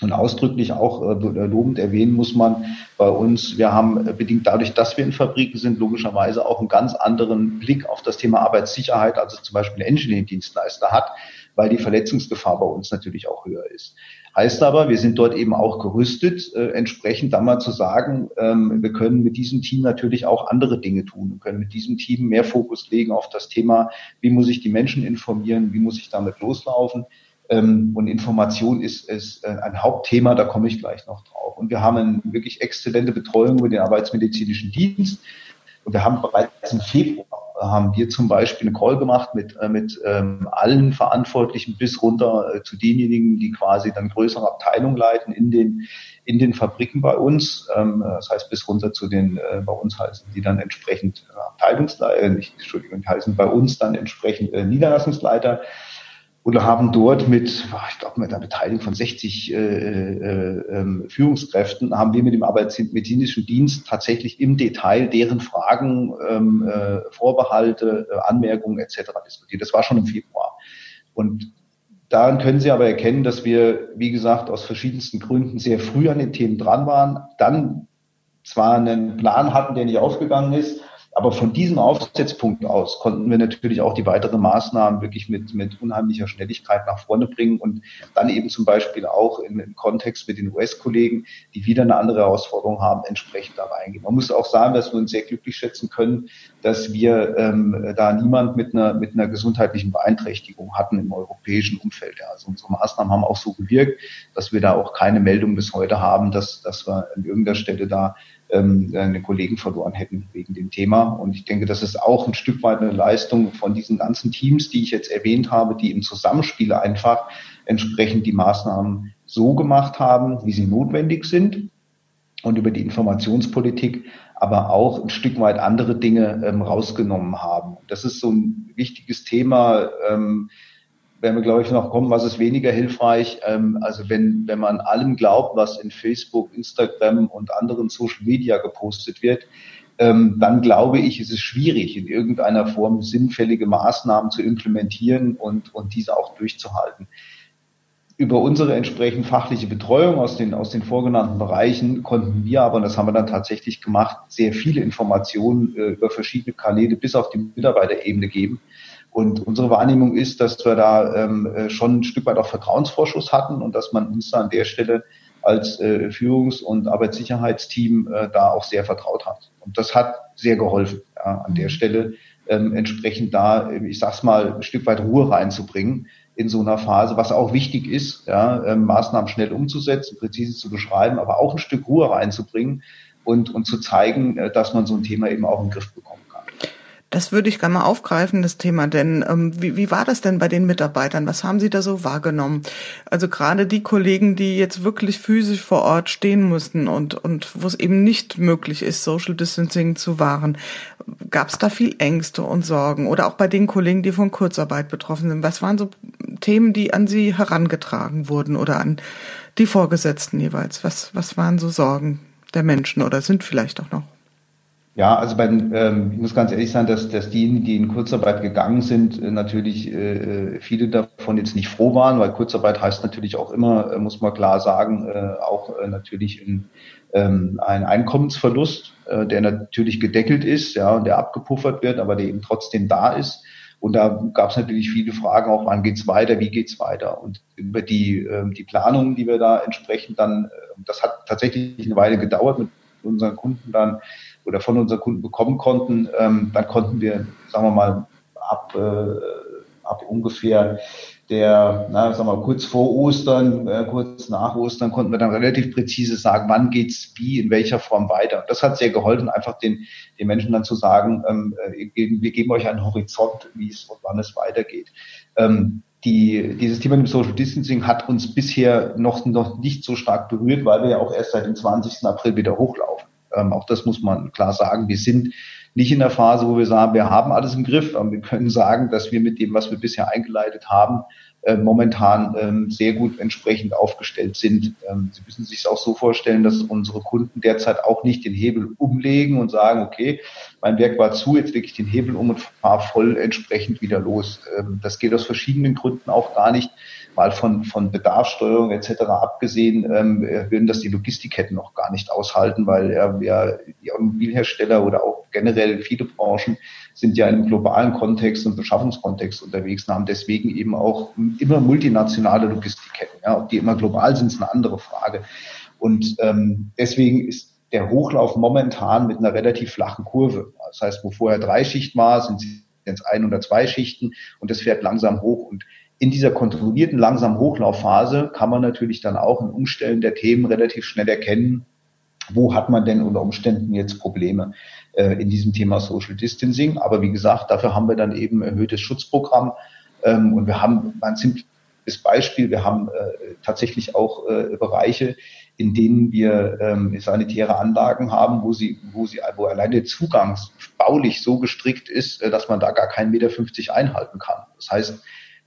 Speaker 3: Und ausdrücklich auch äh, lobend erwähnen muss man bei uns, wir haben bedingt dadurch, dass wir in Fabriken sind, logischerweise auch einen ganz anderen Blick auf das Thema Arbeitssicherheit, als es zum Beispiel ein Engineering-Dienstleister hat, weil die Verletzungsgefahr bei uns natürlich auch höher ist. Heißt aber, wir sind dort eben auch gerüstet, äh, entsprechend dann mal zu sagen, ähm, wir können mit diesem Team natürlich auch andere Dinge tun. Wir können mit diesem Team mehr Fokus legen auf das Thema, wie muss ich die Menschen informieren, wie muss ich damit loslaufen. Ähm, und Information ist, ist äh, ein Hauptthema, da komme ich gleich noch drauf. Und wir haben eine wirklich exzellente Betreuung über den Arbeitsmedizinischen Dienst. Und wir haben bereits im Februar haben wir zum Beispiel eine Call gemacht mit, äh, mit ähm, allen Verantwortlichen bis runter äh, zu denjenigen, die quasi dann größere Abteilungen leiten in den, in den Fabriken bei uns. Ähm, das heißt bis runter zu den, äh, bei uns heißen die dann entsprechend äh, Abteilungsleiter, nicht, Entschuldigung, heißen bei uns dann entsprechend äh, Niederlassungsleiter oder haben dort mit, ich glaube, mit einer Beteiligung von 60 äh, äh, äh, Führungskräften, haben wir mit dem Arbeitsmedizinischen Dienst tatsächlich im Detail deren Fragen, ähm, äh, Vorbehalte, äh, Anmerkungen etc. diskutiert. Das war schon im Februar. Und daran können Sie aber erkennen, dass wir, wie gesagt, aus verschiedensten Gründen sehr früh an den Themen dran waren, dann zwar einen Plan hatten, der nicht aufgegangen ist, aber von diesem Aufsetzpunkt aus konnten wir natürlich auch die weiteren Maßnahmen wirklich mit, mit unheimlicher Schnelligkeit nach vorne bringen und dann eben zum Beispiel auch im, im Kontext mit den US-Kollegen, die wieder eine andere Herausforderung haben, entsprechend da reingehen. Man muss auch sagen, dass wir uns sehr glücklich schätzen können, dass wir ähm, da niemand mit einer, mit einer gesundheitlichen Beeinträchtigung hatten im europäischen Umfeld. Ja. Also unsere Maßnahmen haben auch so gewirkt, dass wir da auch keine Meldung bis heute haben, dass, dass wir an irgendeiner Stelle da ähm, einen Kollegen verloren hätten wegen dem Thema. Und ich denke, das ist auch ein Stück weit eine Leistung von diesen ganzen Teams, die ich jetzt erwähnt habe, die im Zusammenspiel einfach entsprechend die Maßnahmen so gemacht haben, wie sie notwendig sind und über die Informationspolitik aber auch ein Stück weit andere Dinge ähm, rausgenommen haben. Das ist so ein wichtiges Thema. Ähm, werden wir, glaube ich, noch kommen, was ist weniger hilfreich. Ähm, also wenn, wenn man allem glaubt, was in Facebook, Instagram und anderen Social Media gepostet wird, ähm, dann glaube ich, ist es schwierig, in irgendeiner Form sinnfällige Maßnahmen zu implementieren und, und diese auch durchzuhalten. Über unsere entsprechend fachliche Betreuung aus den, aus den vorgenannten Bereichen konnten wir aber, und das haben wir dann tatsächlich gemacht, sehr viele Informationen äh, über verschiedene Kanäle bis auf die Mitarbeiterebene geben, und unsere Wahrnehmung ist, dass wir da ähm, äh, schon ein Stück weit auch Vertrauensvorschuss hatten und dass man uns da an der Stelle als äh, Führungs- und Arbeitssicherheitsteam äh, da auch sehr vertraut hat. Und das hat sehr geholfen, ja, an der mhm. Stelle ähm, entsprechend da, ich sag's mal, ein Stück weit Ruhe reinzubringen in so einer Phase, was auch wichtig ist, ja, ähm, Maßnahmen schnell umzusetzen, präzise zu beschreiben, aber auch ein Stück Ruhe reinzubringen und, und zu zeigen, äh, dass man so ein Thema eben auch im Griff bekommt.
Speaker 2: Das würde ich gerne mal aufgreifen, das Thema, denn ähm, wie, wie war das denn bei den Mitarbeitern? Was haben Sie da so wahrgenommen? Also gerade die Kollegen, die jetzt wirklich physisch vor Ort stehen mussten und, und wo es eben nicht möglich ist, Social Distancing zu wahren, gab es da viel Ängste und Sorgen? Oder auch bei den Kollegen, die von Kurzarbeit betroffen sind? Was waren so Themen, die an Sie herangetragen wurden oder an die Vorgesetzten jeweils? Was, was waren so Sorgen der Menschen oder sind vielleicht auch noch?
Speaker 3: Ja, also bei, ähm, ich muss ganz ehrlich sein, dass, dass diejenigen, die in Kurzarbeit gegangen sind, äh, natürlich äh, viele davon jetzt nicht froh waren, weil Kurzarbeit heißt natürlich auch immer, äh, muss man klar sagen, äh, auch äh, natürlich in, ähm, ein Einkommensverlust, äh, der natürlich gedeckelt ist, ja, und der abgepuffert wird, aber der eben trotzdem da ist. Und da gab es natürlich viele Fragen, auch wann geht's weiter, wie geht's weiter. Und über die, äh, die Planungen, die wir da entsprechend dann, äh, das hat tatsächlich eine Weile gedauert mit unseren Kunden dann oder von unseren Kunden bekommen konnten, ähm, dann konnten wir, sagen wir mal, ab, äh, ab ungefähr der, na, sagen wir mal, kurz vor Ostern, äh, kurz nach Ostern konnten wir dann relativ präzise sagen, wann geht's wie, in welcher Form weiter. Und das hat sehr geholfen, einfach den, den Menschen dann zu sagen, ähm, äh, wir geben euch einen Horizont, wie es und wann es weitergeht. Ähm, die, dieses Thema mit dem Social Distancing hat uns bisher noch, noch nicht so stark berührt, weil wir ja auch erst seit dem 20. April wieder hochlaufen. Ähm, auch das muss man klar sagen. Wir sind nicht in der Phase, wo wir sagen, wir haben alles im Griff. Aber wir können sagen, dass wir mit dem, was wir bisher eingeleitet haben, äh, momentan ähm, sehr gut entsprechend aufgestellt sind. Ähm, Sie müssen sich auch so vorstellen, dass unsere Kunden derzeit auch nicht den Hebel umlegen und sagen, okay, mein Werk war zu, jetzt lege ich den Hebel um und fahre voll entsprechend wieder los. Ähm, das geht aus verschiedenen Gründen auch gar nicht mal von, von Bedarfssteuerung etc. abgesehen, ähm, würden das die Logistikketten noch gar nicht aushalten, weil ja, ja die Automobilhersteller oder auch generell viele Branchen sind ja im globalen Kontext und Beschaffungskontext unterwegs und haben deswegen eben auch immer multinationale Logistikketten. Ja, ob die immer global sind, ist eine andere Frage. Und ähm, deswegen ist der Hochlauf momentan mit einer relativ flachen Kurve. Das heißt, wo vorher drei Schichten war, sind sie jetzt ein oder zwei Schichten und das fährt langsam hoch. Und in dieser kontrollierten, langsamen Hochlaufphase kann man natürlich dann auch im Umstellen der Themen relativ schnell erkennen, wo hat man denn unter Umständen jetzt Probleme äh, in diesem Thema Social Distancing. Aber wie gesagt, dafür haben wir dann eben erhöhtes Schutzprogramm ähm, und wir haben ein simples Beispiel, wir haben äh, tatsächlich auch äh, Bereiche, in denen wir ähm, sanitäre Anlagen haben, wo sie, wo sie, wo allein der Zugang baulich so gestrickt ist, äh, dass man da gar keinen Meter 50 einhalten kann. Das heißt,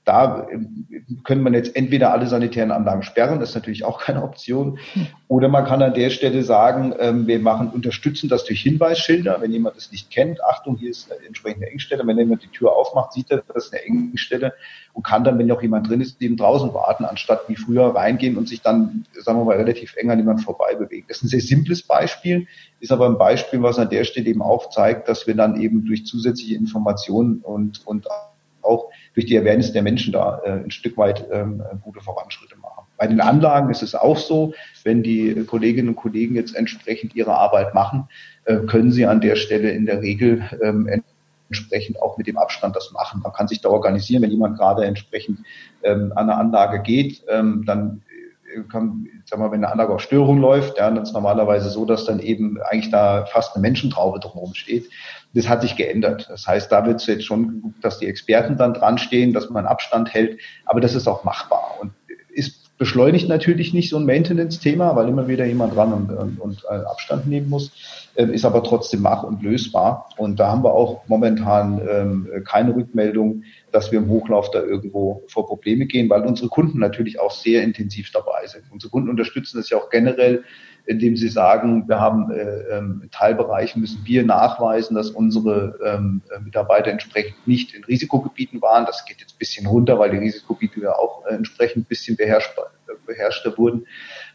Speaker 3: da ähm, können man jetzt entweder alle sanitären Anlagen sperren, das ist natürlich auch keine Option, oder man kann an der Stelle sagen, ähm, wir machen, unterstützen das durch Hinweisschilder. Wenn jemand es nicht kennt, Achtung, hier ist eine entsprechende Engstelle. Wenn jemand die Tür aufmacht, sieht er, das ist eine Engstelle und kann dann, wenn noch jemand drin ist, eben draußen warten, anstatt wie früher reingehen und sich dann, sagen wir mal, relativ eng an jemand vorbei bewegen. Das ist ein sehr simples Beispiel, ist aber ein Beispiel, was an der Stelle eben auch zeigt, dass wir dann eben durch zusätzliche Informationen und, und auch durch die Awareness der Menschen da äh, ein Stück weit ähm, gute Fortschritte machen. Bei den Anlagen ist es auch so, wenn die Kolleginnen und Kollegen jetzt entsprechend ihre Arbeit machen, äh, können sie an der Stelle in der Regel ähm, entsprechend auch mit dem Abstand das machen. Man kann sich da organisieren, wenn jemand gerade entsprechend ähm, an eine Anlage geht, ähm, dann kann, sag mal, wenn eine Anlage auf Störung läuft, ja, dann ist normalerweise so, dass dann eben eigentlich da fast eine Menschentraube drumherum steht. Das hat sich geändert. Das heißt, da wird es jetzt schon geguckt, dass die Experten dann dran stehen, dass man Abstand hält, aber das ist auch machbar und ist beschleunigt natürlich nicht so ein Maintenance-Thema, weil immer wieder jemand dran und, und, und äh, Abstand nehmen muss, äh, ist aber trotzdem mach- und lösbar. Und da haben wir auch momentan ähm, keine Rückmeldung, dass wir im Hochlauf da irgendwo vor Probleme gehen, weil unsere Kunden natürlich auch sehr intensiv dabei sind. Unsere Kunden unterstützen das ja auch generell, indem sie sagen, wir haben äh, ähm, in Teilbereichen müssen wir nachweisen, dass unsere ähm, Mitarbeiter entsprechend nicht in Risikogebieten waren. Das geht jetzt ein bisschen runter, weil die Risikogebiete ja auch äh, entsprechend ein bisschen beherrschbar, beherrschter wurden.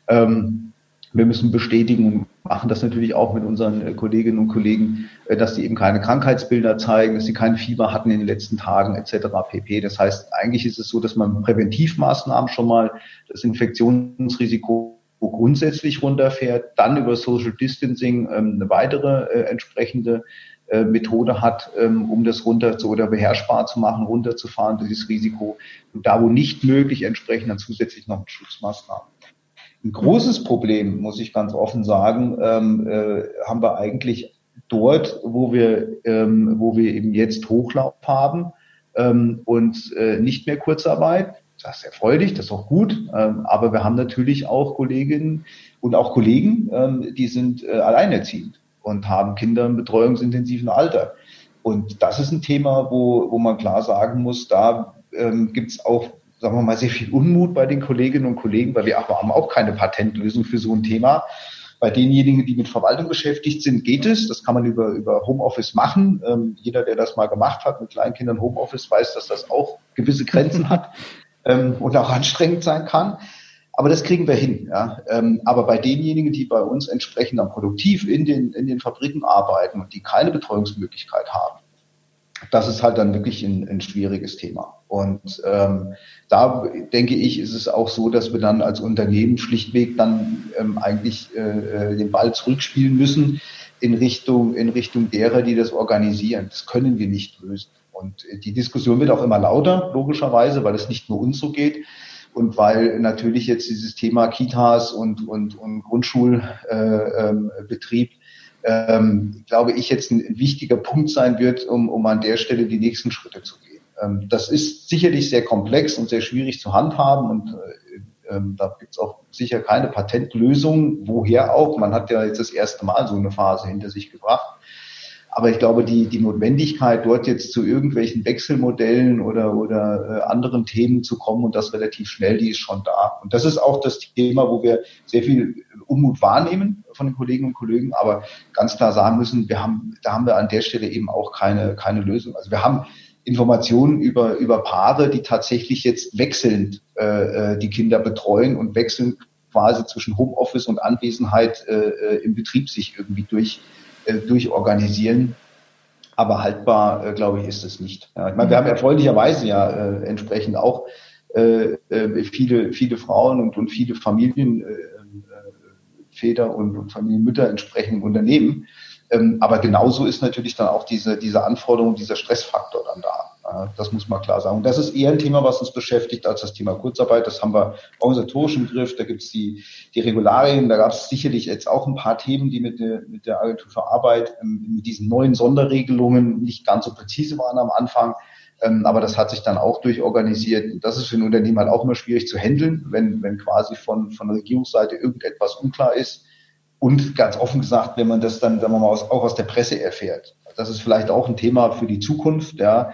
Speaker 3: Ähm, wir müssen bestätigen und machen das natürlich auch mit unseren äh, Kolleginnen und Kollegen, äh, dass sie eben keine Krankheitsbilder zeigen, dass sie kein Fieber hatten in den letzten Tagen etc. pp. Das heißt, eigentlich ist es so, dass man Präventivmaßnahmen schon mal das Infektionsrisiko grundsätzlich runterfährt, dann über Social Distancing ähm, eine weitere äh, entsprechende Methode hat, ähm, um das runter zu oder beherrschbar zu machen, runterzufahren, dieses Risiko. Und da, wo nicht möglich, entsprechend dann zusätzlich noch Schutzmaßnahmen. Ein großes Problem, muss ich ganz offen sagen, ähm, äh, haben wir eigentlich dort, wo wir, ähm, wo wir eben jetzt Hochlauf haben ähm, und äh, nicht mehr Kurzarbeit. Das ist erfreulich, das ist auch gut. Ähm, aber wir haben natürlich auch Kolleginnen und auch Kollegen, ähm, die sind äh, alleinerziehend und haben Kinder im betreuungsintensiven Alter. Und das ist ein Thema, wo, wo man klar sagen muss, da ähm, gibt es auch, sagen wir mal, sehr viel Unmut bei den Kolleginnen und Kollegen, weil wir haben auch keine Patentlösung für so ein Thema. Bei denjenigen, die mit Verwaltung beschäftigt sind, geht es. Das kann man über, über Homeoffice machen. Ähm, jeder, der das mal gemacht hat mit Kleinkindern Homeoffice, weiß, dass das auch gewisse Grenzen hat ähm, und auch anstrengend sein kann. Aber das kriegen wir hin. Ja. Ähm, aber bei denjenigen, die bei uns entsprechend dann produktiv in den, in den Fabriken arbeiten und die keine Betreuungsmöglichkeit haben, das ist halt dann wirklich ein, ein schwieriges Thema. Und ähm, da denke ich, ist es auch so, dass wir dann als Unternehmen schlichtweg dann ähm, eigentlich äh, äh den Ball zurückspielen müssen in Richtung, in Richtung derer, die das organisieren. Das können wir nicht lösen. Und die Diskussion wird auch immer lauter, logischerweise, weil es nicht nur uns so geht, und weil natürlich jetzt dieses Thema Kitas und, und, und Grundschulbetrieb, äh, ähm, ähm, glaube ich, jetzt ein, wichtiger Punkt sein wird, um, um an der Stelle die nächsten Schritte zu gehen. Ähm, das ist sicherlich sehr komplex und sehr schwierig zu handhaben und äh, ähm, da gibt es auch sicher keine Patentlösung, woher auch. Man hat ja jetzt das erste Mal so eine Phase hinter sich gebracht. Aber ich glaube, die, die Notwendigkeit, dort jetzt zu irgendwelchen Wechselmodellen oder, oder äh, anderen Themen zu kommen und das relativ schnell, die ist schon da. Und das ist auch das Thema, wo wir sehr viel Unmut wahrnehmen von den Kolleginnen und Kollegen, aber ganz klar sagen müssen, wir haben, da haben wir an der Stelle eben auch keine, keine Lösung. Also wir haben Informationen über, über Paare, die tatsächlich jetzt wechselnd äh, äh die Kinder betreuen und wechselnd quasi zwischen Homeoffice und Anwesenheit äh, äh im Betrieb sich irgendwie durch äh, durchorganisieren. Aber haltbar, äh, glaube ich, ist es nicht. Ja, ich meine, wir haben erfreulicherweise ja äh, entsprechend auch äh, äh viele, viele Frauen und, und viele Familien, äh, Väter und, und Familienmütter entsprechend Unternehmen. Ähm, aber genauso ist natürlich dann auch diese, diese Anforderung, dieser Stressfaktor dann da. Das muss man klar sagen. Und das ist eher ein Thema, was uns beschäftigt, als das Thema Kurzarbeit. Das haben wir organisatorisch im Griff. Da gibt es die, die Regularien. Da gab es sicherlich jetzt auch ein paar Themen, die mit der, mit der Agentur für Arbeit, ähm, mit diesen neuen Sonderregelungen nicht ganz so präzise waren am Anfang. Ähm, aber das hat sich dann auch durchorganisiert. Das ist für ein Unternehmen halt auch immer schwierig zu handeln, wenn, wenn quasi von, von der Regierungsseite irgendetwas unklar ist und ganz offen gesagt, wenn man das dann, sagen wir mal, aus, auch aus der Presse erfährt. Das ist vielleicht auch ein Thema für die Zukunft, ja.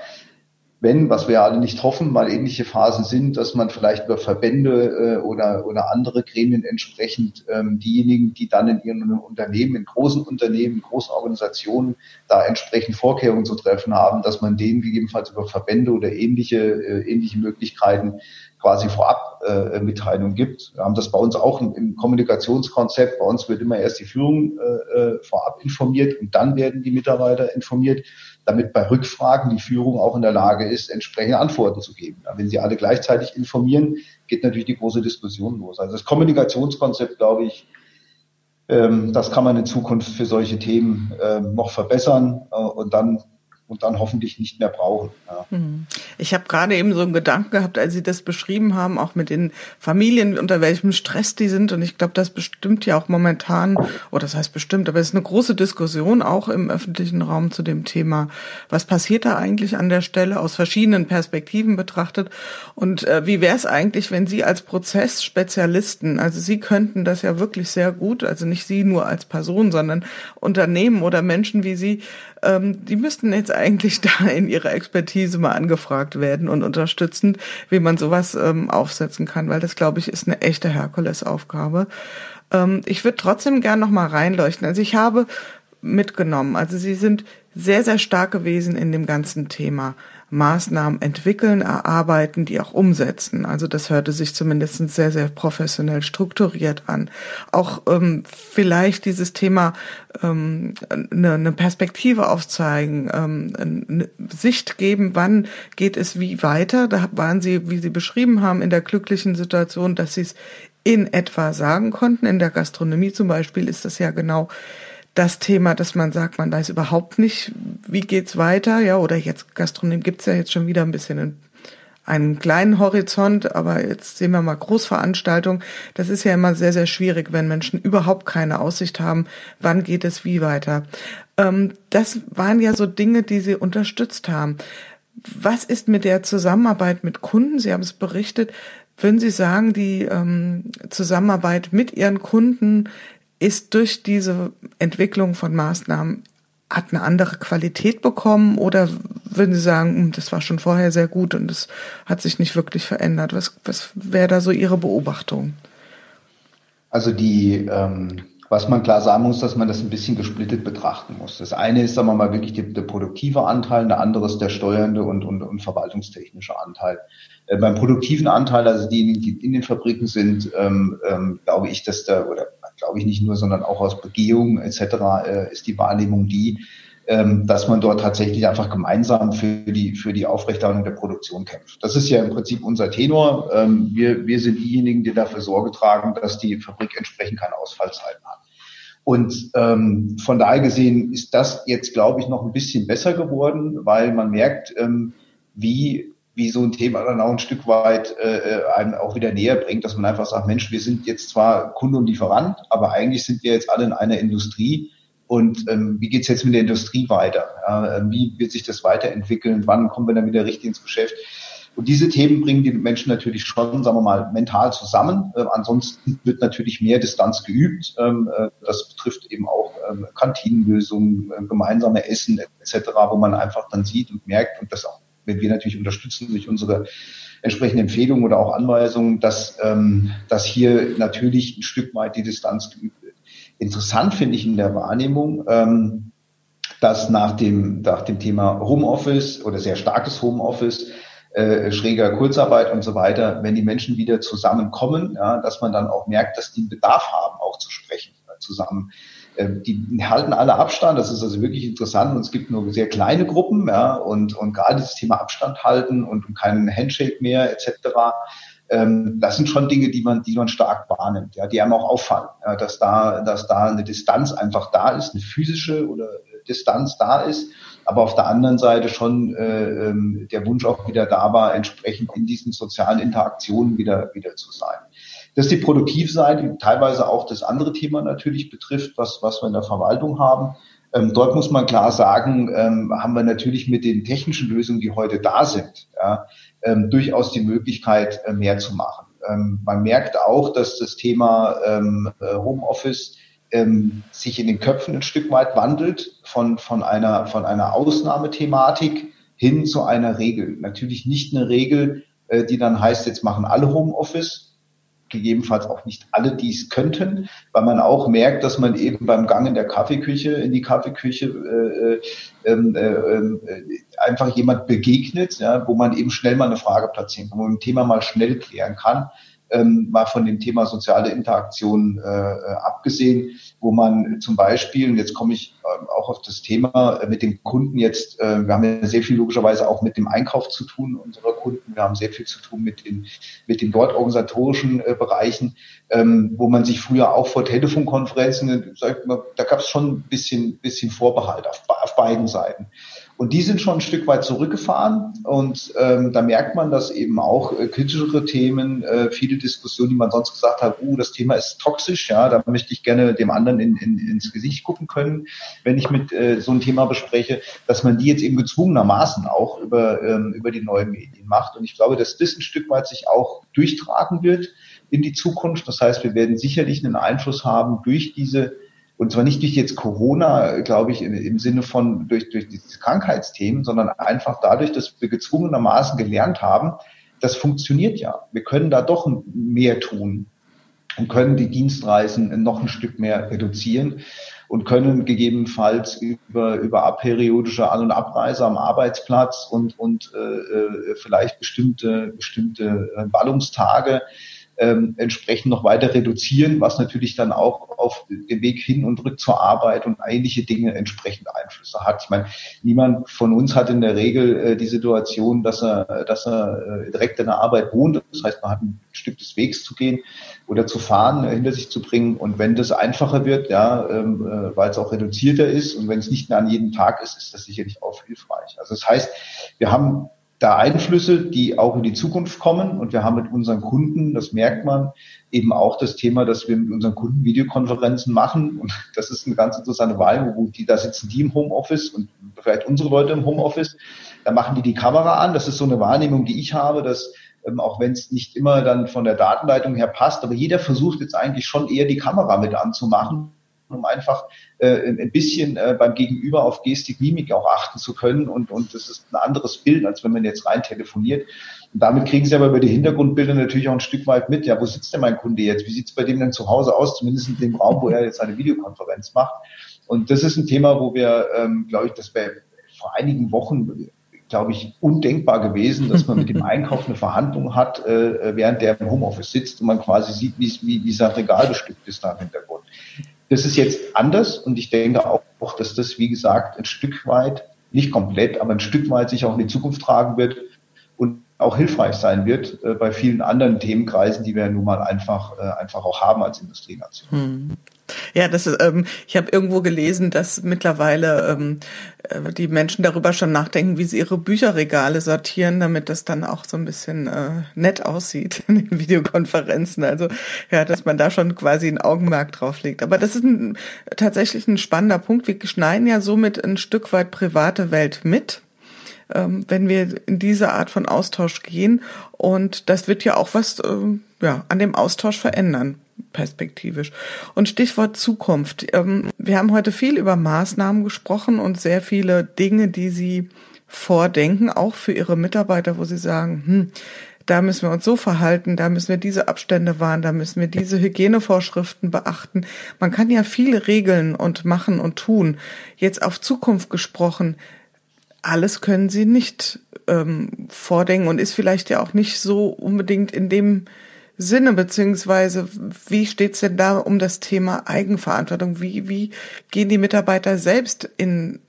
Speaker 3: Wenn, was wir alle nicht hoffen, mal ähnliche Phasen sind, dass man vielleicht über Verbände äh, oder, oder andere Gremien entsprechend ähm, diejenigen, die dann in ihren Unternehmen, in großen Unternehmen, in großen Organisationen da entsprechend Vorkehrungen zu treffen haben, dass man denen gegebenenfalls über Verbände oder ähnliche, äh, ähnliche Möglichkeiten quasi vorab äh, Mitteilung gibt. Wir haben das bei uns auch im, im Kommunikationskonzept. Bei uns wird immer erst die Führung äh, äh, vorab informiert und dann werden die Mitarbeiter informiert, damit bei Rückfragen die Führung auch in der Lage ist, entsprechende Antworten zu geben. Wenn sie alle gleichzeitig informieren, geht natürlich die große Diskussion los. Also das Kommunikationskonzept, glaube ich, ähm, das kann man in Zukunft für solche Themen ähm, noch verbessern äh, und dann und dann hoffentlich nicht mehr brauchen. Ja.
Speaker 2: Hm. Ich habe gerade eben so einen Gedanken gehabt, als Sie das beschrieben haben, auch mit den Familien, unter welchem Stress die sind. Und ich glaube, das bestimmt ja auch momentan, oder das heißt bestimmt, aber es ist eine große Diskussion auch im öffentlichen Raum zu dem Thema. Was passiert da eigentlich an der Stelle aus verschiedenen Perspektiven betrachtet? Und äh, wie wäre es eigentlich, wenn Sie als Prozessspezialisten, also Sie könnten das ja wirklich sehr gut, also nicht Sie nur als Person, sondern Unternehmen oder Menschen wie Sie, ähm, die müssten jetzt eigentlich da in ihrer Expertise mal angefragt werden und unterstützend, wie man sowas ähm, aufsetzen kann, weil das, glaube ich, ist eine echte Herkulesaufgabe. Ähm, ich würde trotzdem gern noch mal reinleuchten. Also ich habe mitgenommen, also Sie sind sehr, sehr stark gewesen in dem ganzen Thema. Maßnahmen entwickeln, erarbeiten, die auch umsetzen. Also das hörte sich zumindest sehr, sehr professionell strukturiert an. Auch ähm, vielleicht dieses Thema ähm, eine, eine Perspektive aufzeigen, ähm, eine Sicht geben, wann geht es wie weiter. Da waren Sie, wie Sie beschrieben haben, in der glücklichen Situation, dass Sie es in etwa sagen konnten. In der Gastronomie zum Beispiel ist das ja genau das Thema, dass man sagt, man weiß überhaupt nicht, wie geht's weiter, ja, oder jetzt Gastronomie gibt's ja jetzt schon wieder ein bisschen einen, einen kleinen Horizont, aber jetzt sehen wir mal Großveranstaltungen. Das ist ja immer sehr, sehr schwierig, wenn Menschen überhaupt keine Aussicht haben, wann geht es wie weiter. Ähm, das waren ja so Dinge, die Sie unterstützt haben. Was ist mit der Zusammenarbeit mit Kunden? Sie haben es berichtet. Würden Sie sagen, die ähm, Zusammenarbeit mit Ihren Kunden ist durch diese Entwicklung von Maßnahmen hat eine andere Qualität bekommen oder würden Sie sagen, hm, das war schon vorher sehr gut und es hat sich nicht wirklich verändert? Was, was wäre da so Ihre Beobachtung?
Speaker 3: Also die, ähm, was man klar sagen muss, dass man das ein bisschen gesplittet betrachten muss. Das eine ist, sagen wir mal, wirklich der, produktive Anteil, der andere ist der steuernde und, und, und verwaltungstechnische Anteil. Äh, beim produktiven Anteil, also diejenigen, die in den Fabriken sind, ähm, ähm, glaube ich, dass da, oder glaube ich nicht nur, sondern auch aus Begehung etc. Äh, ist die Wahrnehmung die, ähm, dass man dort tatsächlich einfach gemeinsam für die, für die Aufrechterhaltung der Produktion kämpft. Das ist ja im Prinzip unser Tenor. Ähm, wir, wir sind diejenigen, die dafür Sorge tragen, dass die Fabrik entsprechend keine Ausfallzeiten hat. Und ähm, von daher gesehen ist das jetzt, glaube ich, noch ein bisschen besser geworden, weil man merkt, ähm, wie wie so ein Thema dann auch ein Stück weit äh, äh, einem auch wieder näher bringt, dass man einfach sagt, Mensch, wir sind jetzt zwar Kunde und Lieferant, aber eigentlich sind wir jetzt alle in einer Industrie. Und ähm, wie geht's jetzt mit der Industrie weiter? Ähm, wie wird sich das weiterentwickeln? Wann kommen wir dann wieder richtig ins Geschäft? Und diese Themen bringen die Menschen natürlich schon, sagen wir mal, mental zusammen. Äh, ansonsten wird natürlich mehr Distanz geübt. Ähm, äh, das betrifft eben auch ähm, Kantinenlösungen, äh, gemeinsame Essen etc., wo man einfach dann sieht und merkt und das auch wenn wir natürlich unterstützen durch unsere entsprechenden Empfehlungen oder auch Anweisungen, dass, ähm, dass hier natürlich ein Stück weit die Distanz geübt wird. Interessant finde ich in der Wahrnehmung, ähm, dass nach dem, nach dem Thema Homeoffice oder sehr starkes Homeoffice, äh, schräger Kurzarbeit und so weiter, wenn die Menschen wieder zusammenkommen, ja, dass man dann auch merkt, dass die einen Bedarf haben, auch zu sprechen, zusammen ähm, die halten alle Abstand, das ist also wirklich interessant und es gibt nur sehr kleine Gruppen, ja, und, und gerade das Thema Abstand halten und keinen Handshake mehr etc., ähm, das sind schon Dinge, die man, die man stark wahrnimmt, ja, die einem auch auffallen, ja, dass da, dass da eine Distanz einfach da ist, eine physische oder Distanz da ist, aber auf der anderen Seite schon äh, ähm, der Wunsch auch wieder da war, entsprechend in diesen sozialen Interaktionen wieder, wieder zu sein. Das ist die Produktivseite, teilweise auch das andere Thema natürlich betrifft, was, was wir in der Verwaltung haben. Ähm, dort muss man klar sagen, ähm, haben wir natürlich mit den technischen Lösungen, die heute da sind, ja, ähm, durchaus die Möglichkeit, äh, mehr zu machen. Ähm, man merkt auch, dass das Thema ähm, äh, Homeoffice ähm, sich in den Köpfen ein Stück weit wandelt von, von, einer, von einer Ausnahmethematik hin zu einer Regel. Natürlich nicht eine Regel, äh, die dann heißt, jetzt machen alle Homeoffice, gegebenenfalls auch nicht alle dies könnten, weil man auch merkt, dass man eben beim Gang in der Kaffeeküche, in die Kaffeeküche äh, äh, ähm, äh, äh, einfach jemand begegnet, ja, wo man eben schnell mal eine Frage platzieren kann, wo man ein Thema mal schnell klären kann ähm, mal von dem Thema soziale Interaktion äh, äh, abgesehen, wo man zum Beispiel, und jetzt komme ich äh, auch auf das Thema äh, mit den Kunden jetzt, äh, wir haben ja sehr viel logischerweise auch mit dem Einkauf zu tun unserer Kunden, wir haben sehr viel zu tun mit den, mit den dort organisatorischen äh, Bereichen, ähm, wo man sich früher auch vor Telefonkonferenzen, äh, sagt man, da gab es schon ein bisschen, bisschen Vorbehalt auf, auf beiden Seiten. Und die sind schon ein Stück weit zurückgefahren. Und ähm, da merkt man, dass eben auch äh, kritischere Themen, äh, viele Diskussionen, die man sonst gesagt hat, uh, das Thema ist toxisch, ja, da möchte ich gerne dem anderen in, in, ins Gesicht gucken können, wenn ich mit äh, so ein Thema bespreche, dass man die jetzt eben gezwungenermaßen auch über, ähm, über die neuen Medien macht. Und ich glaube, dass das ein Stück weit sich auch durchtragen wird in die Zukunft. Das heißt, wir werden sicherlich einen Einfluss haben durch diese und zwar nicht durch jetzt Corona, glaube ich, im Sinne von durch, durch diese Krankheitsthemen, sondern einfach dadurch, dass wir gezwungenermaßen gelernt haben, das funktioniert ja. Wir können da doch mehr tun und können die Dienstreisen noch ein Stück mehr reduzieren und können gegebenenfalls über, über aperiodische An- und Abreise am Arbeitsplatz und, und äh, äh vielleicht bestimmte, bestimmte Ballungstage ähm, entsprechend noch weiter reduzieren, was natürlich dann auch auf dem Weg hin und rück zur Arbeit und ähnliche Dinge entsprechend Einflüsse hat. Ich meine, niemand von uns hat in der Regel äh, die Situation, dass er, dass er äh, direkt in der Arbeit wohnt. Das heißt, man hat ein Stück des Wegs zu gehen oder zu fahren, äh, hinter sich zu bringen. Und wenn das einfacher wird, ja, ähm, äh, weil es auch reduzierter ist und wenn es nicht mehr an jedem Tag ist, ist das sicherlich auch hilfreich. Also das heißt, wir haben da Einflüsse, die auch in die Zukunft kommen. Und wir haben mit unseren Kunden, das merkt man, eben auch das Thema, dass wir mit unseren Kunden Videokonferenzen machen. Und das ist eine ganz interessante Wahl, wo die, da sitzen die im Homeoffice und vielleicht unsere Leute im Homeoffice. Da machen die die Kamera an. Das ist so eine Wahrnehmung, die ich habe, dass ähm, auch wenn es nicht immer dann von der Datenleitung her passt, aber jeder versucht jetzt eigentlich schon eher die Kamera mit anzumachen um einfach äh, ein bisschen äh, beim Gegenüber auf Gestik, Mimik auch achten zu können. Und, und das ist ein anderes Bild, als wenn man jetzt rein telefoniert. Und damit kriegen Sie aber über die Hintergrundbilder natürlich auch ein Stück weit mit. Ja, wo sitzt denn mein Kunde jetzt? Wie sieht es bei dem denn zu Hause aus? Zumindest in dem Raum, wo er jetzt eine Videokonferenz macht. Und das ist ein Thema, wo wir, ähm, glaube ich, das wäre vor einigen Wochen glaube ich, undenkbar gewesen, dass man mit dem Einkauf eine Verhandlung hat, äh, während der im Homeoffice sitzt und man quasi sieht, wie, wie, wie sein Regal bestückt ist da im Hintergrund. Das ist jetzt anders und ich denke auch, dass das, wie gesagt, ein Stück weit, nicht komplett, aber ein Stück weit sich auch in die Zukunft tragen wird und auch hilfreich sein wird äh, bei vielen anderen Themenkreisen, die wir nun mal einfach, äh, einfach auch haben als Industrienation. Hm.
Speaker 2: Ja, das ist, ähm, ich habe irgendwo gelesen, dass mittlerweile ähm, äh, die Menschen darüber schon nachdenken, wie sie ihre Bücherregale sortieren, damit das dann auch so ein bisschen äh, nett aussieht in den Videokonferenzen. Also ja, dass man da schon quasi ein Augenmerk drauf legt. Aber das ist ein, tatsächlich ein spannender Punkt. Wir schneiden ja somit ein Stück weit private Welt mit ähm, wenn wir in diese Art von Austausch gehen. Und das wird ja auch was äh, ja, an dem Austausch verändern perspektivisch. Und Stichwort Zukunft. Ähm, wir haben heute viel über Maßnahmen gesprochen und sehr viele Dinge, die Sie vordenken, auch für Ihre Mitarbeiter, wo Sie sagen, hm, da müssen wir uns so verhalten, da müssen wir diese Abstände wahren, da müssen wir diese Hygienevorschriften beachten. Man kann ja viele regeln und machen und tun. Jetzt auf Zukunft gesprochen, alles können Sie nicht ähm, vordenken und ist vielleicht ja auch nicht so unbedingt in dem Sinne, beziehungsweise wie steht's denn da um das Thema Eigenverantwortung? Wie, wie gehen die Mitarbeiter selbst in,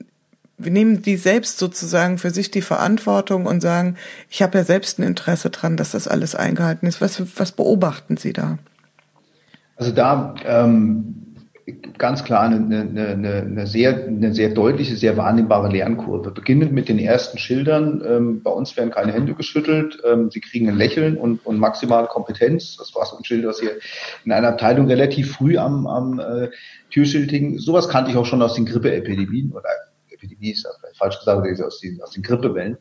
Speaker 2: wie nehmen die selbst sozusagen für sich die Verantwortung und sagen, ich habe ja selbst ein Interesse dran, dass das alles eingehalten ist. Was, was beobachten Sie da?
Speaker 3: Also da ähm, ganz klar eine, eine, eine, eine, sehr, eine sehr deutliche, sehr wahrnehmbare Lernkurve. Beginnend mit den ersten Schildern. Ähm, bei uns werden keine Hände geschüttelt. Ähm, sie kriegen ein Lächeln und, und maximale Kompetenz. Das war so ein Schild, was hier in einer Abteilung relativ früh am, am äh, Türschild hing. Sowas kannte ich auch schon aus den Grippeepidemien oder Epidemie ist falsch gesagt, aus den, aus den Grippewellen.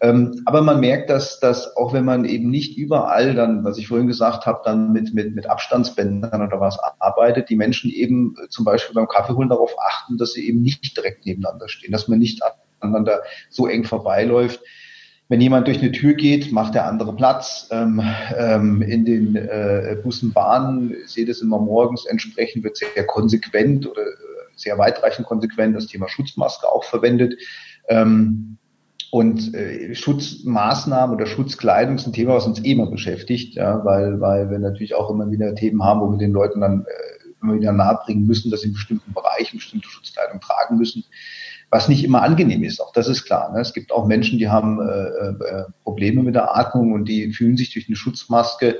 Speaker 3: Ähm, aber man merkt, dass, dass auch wenn man eben nicht überall dann, was ich vorhin gesagt habe, dann mit, mit, mit Abstandsbändern oder was arbeitet, die Menschen eben äh, zum Beispiel beim Kaffeeholen darauf achten, dass sie eben nicht direkt nebeneinander stehen, dass man nicht aneinander so eng vorbeiläuft. Wenn jemand durch eine Tür geht, macht der andere Platz. Ähm, ähm, in den äh, Bussen, Bahnen, ich sehe das immer morgens entsprechend, wird sehr konsequent oder sehr weitreichend konsequent das Thema Schutzmaske auch verwendet. Ähm, und äh, Schutzmaßnahmen oder Schutzkleidung ist ein Thema, was uns eh immer beschäftigt, ja, weil, weil wir natürlich auch immer wieder Themen haben, wo wir den Leuten dann äh, immer wieder nahebringen müssen, dass sie in bestimmten Bereichen bestimmte Schutzkleidung tragen müssen, was nicht immer angenehm ist. Auch das ist klar. Ne? Es gibt auch Menschen, die haben äh, äh, Probleme mit der Atmung und die fühlen sich durch eine Schutzmaske